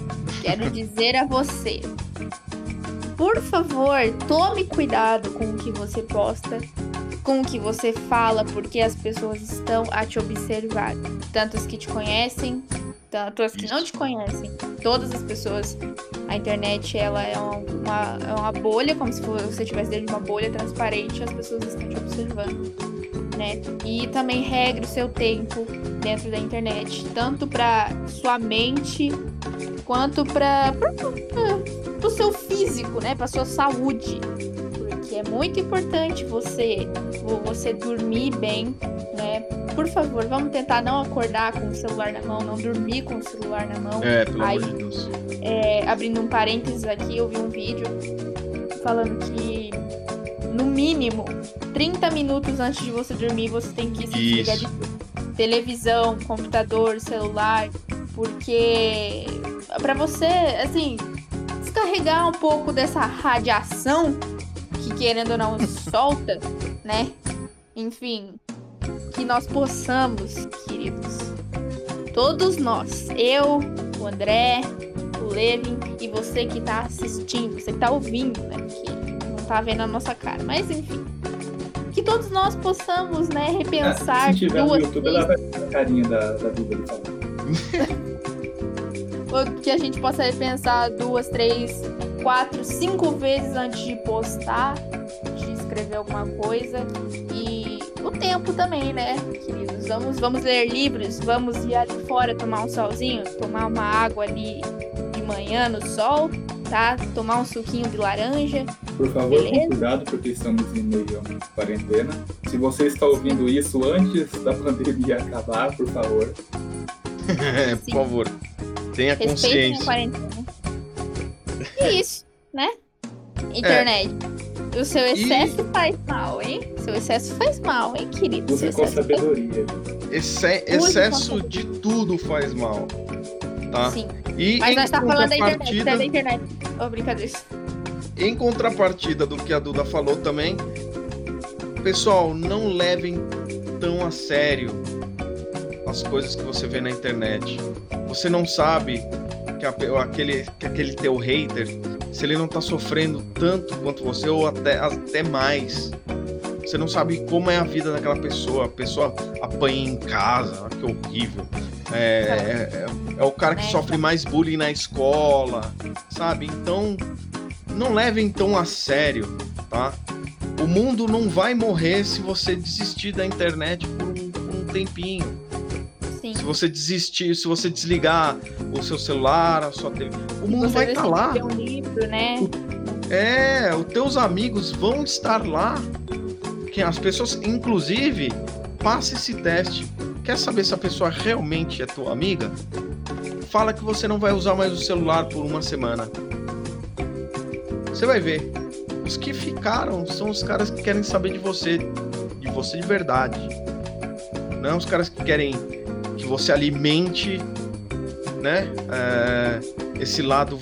quero dizer a você: por favor, tome cuidado com o que você posta, com o que você fala, porque as pessoas estão a te observar. Tanto as que te conhecem, tanto as que não te conhecem. Todas as pessoas. A internet, ela é uma, é uma bolha, como se você estivesse dentro de uma bolha transparente, as pessoas estão te observando. Né? E também regre o seu tempo dentro da internet, tanto para sua mente quanto para o seu físico, né, para sua saúde, porque é muito importante você você dormir bem, né? Por favor, vamos tentar não acordar com o celular na mão, não dormir com o celular na mão. É, pelo Aí- amor de Deus. É, abrindo um parênteses aqui, eu vi um vídeo falando que no mínimo 30 minutos antes de você dormir, você tem que se desligar de televisão, computador, celular, porque pra você, assim, descarregar um pouco dessa radiação que querendo ou não solta, né? Enfim, que nós possamos, queridos, todos nós, eu, o André, o Levin e você que tá assistindo, você que tá ouvindo, né? Que não tá vendo a nossa cara, mas enfim. Que todos nós possamos, né, repensar Ah, Se tiver no duas, YouTube, três ela vai ver a carinha da, da Duda ali falando. ou que a gente possa repensar duas, três, quatro, cinco vezes antes de postar, de escrever alguma coisa. E o tempo também, né, queridos? Vamos, vamos ler livros, vamos ir ali fora tomar um solzinho, tomar uma água ali de manhã no sol, tá? Tomar um suquinho de laranja. Por favor, Beleza. com cuidado, porque estamos em meio a quarentena. Se você está ouvindo isso antes da pandemia acabar, por favor, por favor, tenha Respeitem a consciência. E isso, né? Internet. O seu excesso faz mal, hein? Seu excesso faz mal, hein, querido? use com sabedoria. Exce- excesso de tudo faz mal. Tá? Sim. E Mas nós tá falando da internet, tá da internet. Ô, brincadeira. em contrapartida do que a Duda falou também, pessoal, não levem tão a sério as coisas que você vê na internet. Você não sabe que a- aquele, que aquele teu hater, se ele não tá sofrendo tanto quanto você, ou até, até mais. Você não sabe como é a vida daquela pessoa. A pessoa apanha em casa, que horrível. É, é- é o cara que Né? sofre mais bullying na escola, sabe? Então, não levem tão a sério, tá? O mundo não vai morrer se você desistir da internet por um, por um tempinho. Sim. Se você desistir, se você desligar o seu celular, a sua TV, o mundo vai estar lá. ler um livro, né? É, os teus amigos vão estar lá. Que as pessoas, inclusive, passe esse teste. Quer saber se a pessoa realmente é tua amiga? Fala que você não vai usar mais o celular por uma semana. Você vai ver. Os que ficaram são os caras que querem saber de você, de você de verdade. Não os caras que querem que você alimente, né? é, esse lado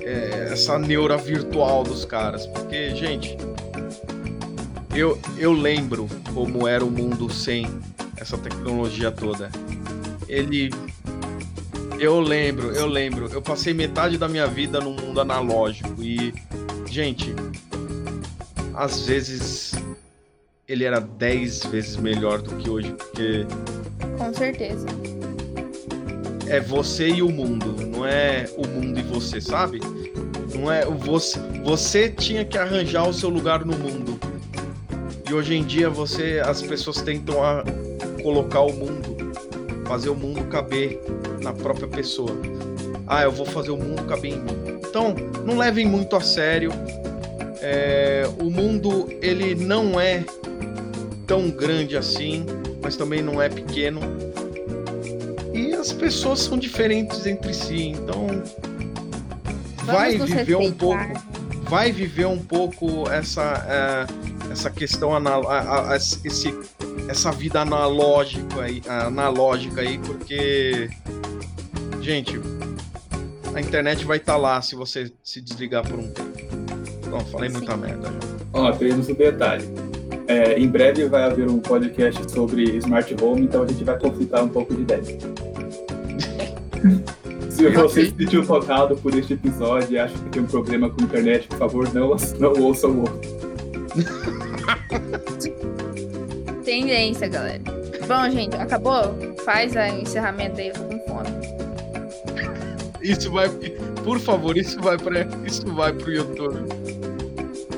é, essa neura virtual dos caras. Porque, gente, eu, eu lembro como era o mundo sem essa tecnologia toda. Ele. Eu lembro, eu lembro. Eu passei metade da minha vida no mundo analógico e, gente, às vezes ele era 10 vezes melhor do que hoje, porque Com certeza. é você e o mundo, não é o mundo e você, sabe? Não é você, você tinha que arranjar o seu lugar no mundo. E hoje em dia você, as pessoas tentam a- colocar o mundo, fazer o mundo caber na própria pessoa. ah, eu vou fazer o mundo caber em mim. Então, não levem muito a sério. É, o mundo ele não é tão grande assim, mas também não é pequeno. E as pessoas são diferentes entre si, então vai viver um pouco, vai viver um pouco essa é, essa questão anal a, a, esse essa vida analógica aí, analógica aí, porque gente, a internet vai estar tá lá se você se desligar por um tempo. Bom, falei Sim. muita merda. Ó, temos um detalhe. É, em breve vai haver um podcast sobre smart home, então a gente vai conflitar um pouco de ideia. Se você se sentiu tocado por este episódio e acha que tem um problema com a internet, por favor, não, não ouçam o outro. Tendência, galera. Bom, gente, acabou? Faz o encerramento aí, eu tô com fome. Isso vai. Por favor, isso vai para isso vai pro YouTube.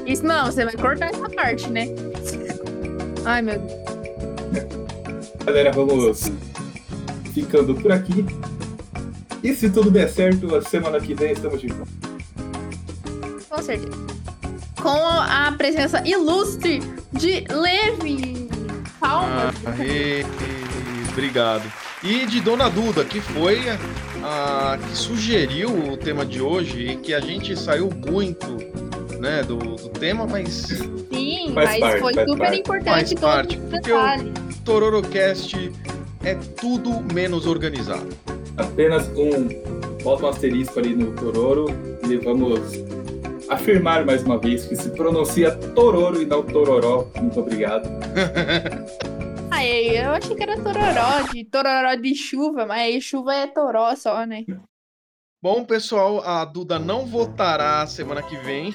Isso não, você vai cortar essa parte, né? Ai, meu Deus. Galera, vamos ficando por aqui. E se tudo der certo, a semana que vem estamos de volta. Com certeza. Com a presença ilustre de Levi. Palmas. Ah, obrigado. E de Dona Duda, que foi a, que sugeriu o tema de hoje e que a gente saiu muito né, do, do tema, mas. Sim, faz mas parte, foi super parte. importante faz parte, porque o Tororocast é tudo menos organizado. Apenas um. Bota um asterisco ali no Tororo e vamos afirmar mais uma vez que se pronuncia Tororo e não Tororó. Muito obrigado. Ah, eu achei que era tororó, de tororó de chuva, mas aí chuva é toró só, né? Bom, pessoal, a Duda não votará semana que vem.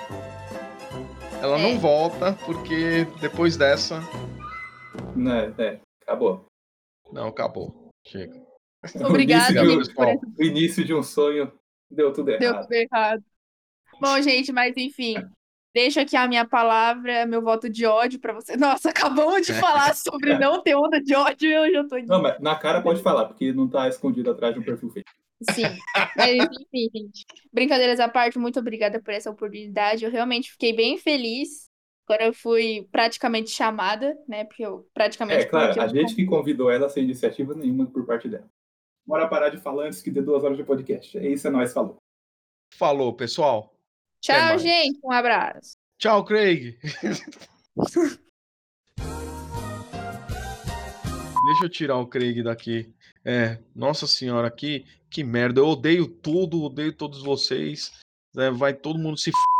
Ela é. não volta, porque depois dessa. Né, é, acabou. Não, acabou. Chega. Obrigada, o início, de, o início de um sonho deu tudo errado. Deu tudo errado. Bom, gente, mas enfim, Deixo aqui a minha palavra, meu voto de ódio para você. Nossa, acabamos de falar sobre não ter onda de ódio e eu já tô. Não, mas na cara pode falar, porque não tá escondido atrás de um perfil fake. Sim, mas enfim, gente. Brincadeiras à parte, muito obrigada por essa oportunidade. Eu realmente fiquei bem feliz quando eu fui praticamente chamada, né? Porque eu praticamente. É, claro, a gente que convidou ela sem iniciativa nenhuma por parte dela. Bora parar de falar antes que dê duas horas de podcast. É isso, é nós falou. Falou, pessoal. Tchau, gente. Um abraço. Tchau, Craig. Deixa eu tirar o Craig daqui. É, nossa senhora, que, que merda. Eu odeio tudo, odeio todos vocês. É, vai todo mundo se f...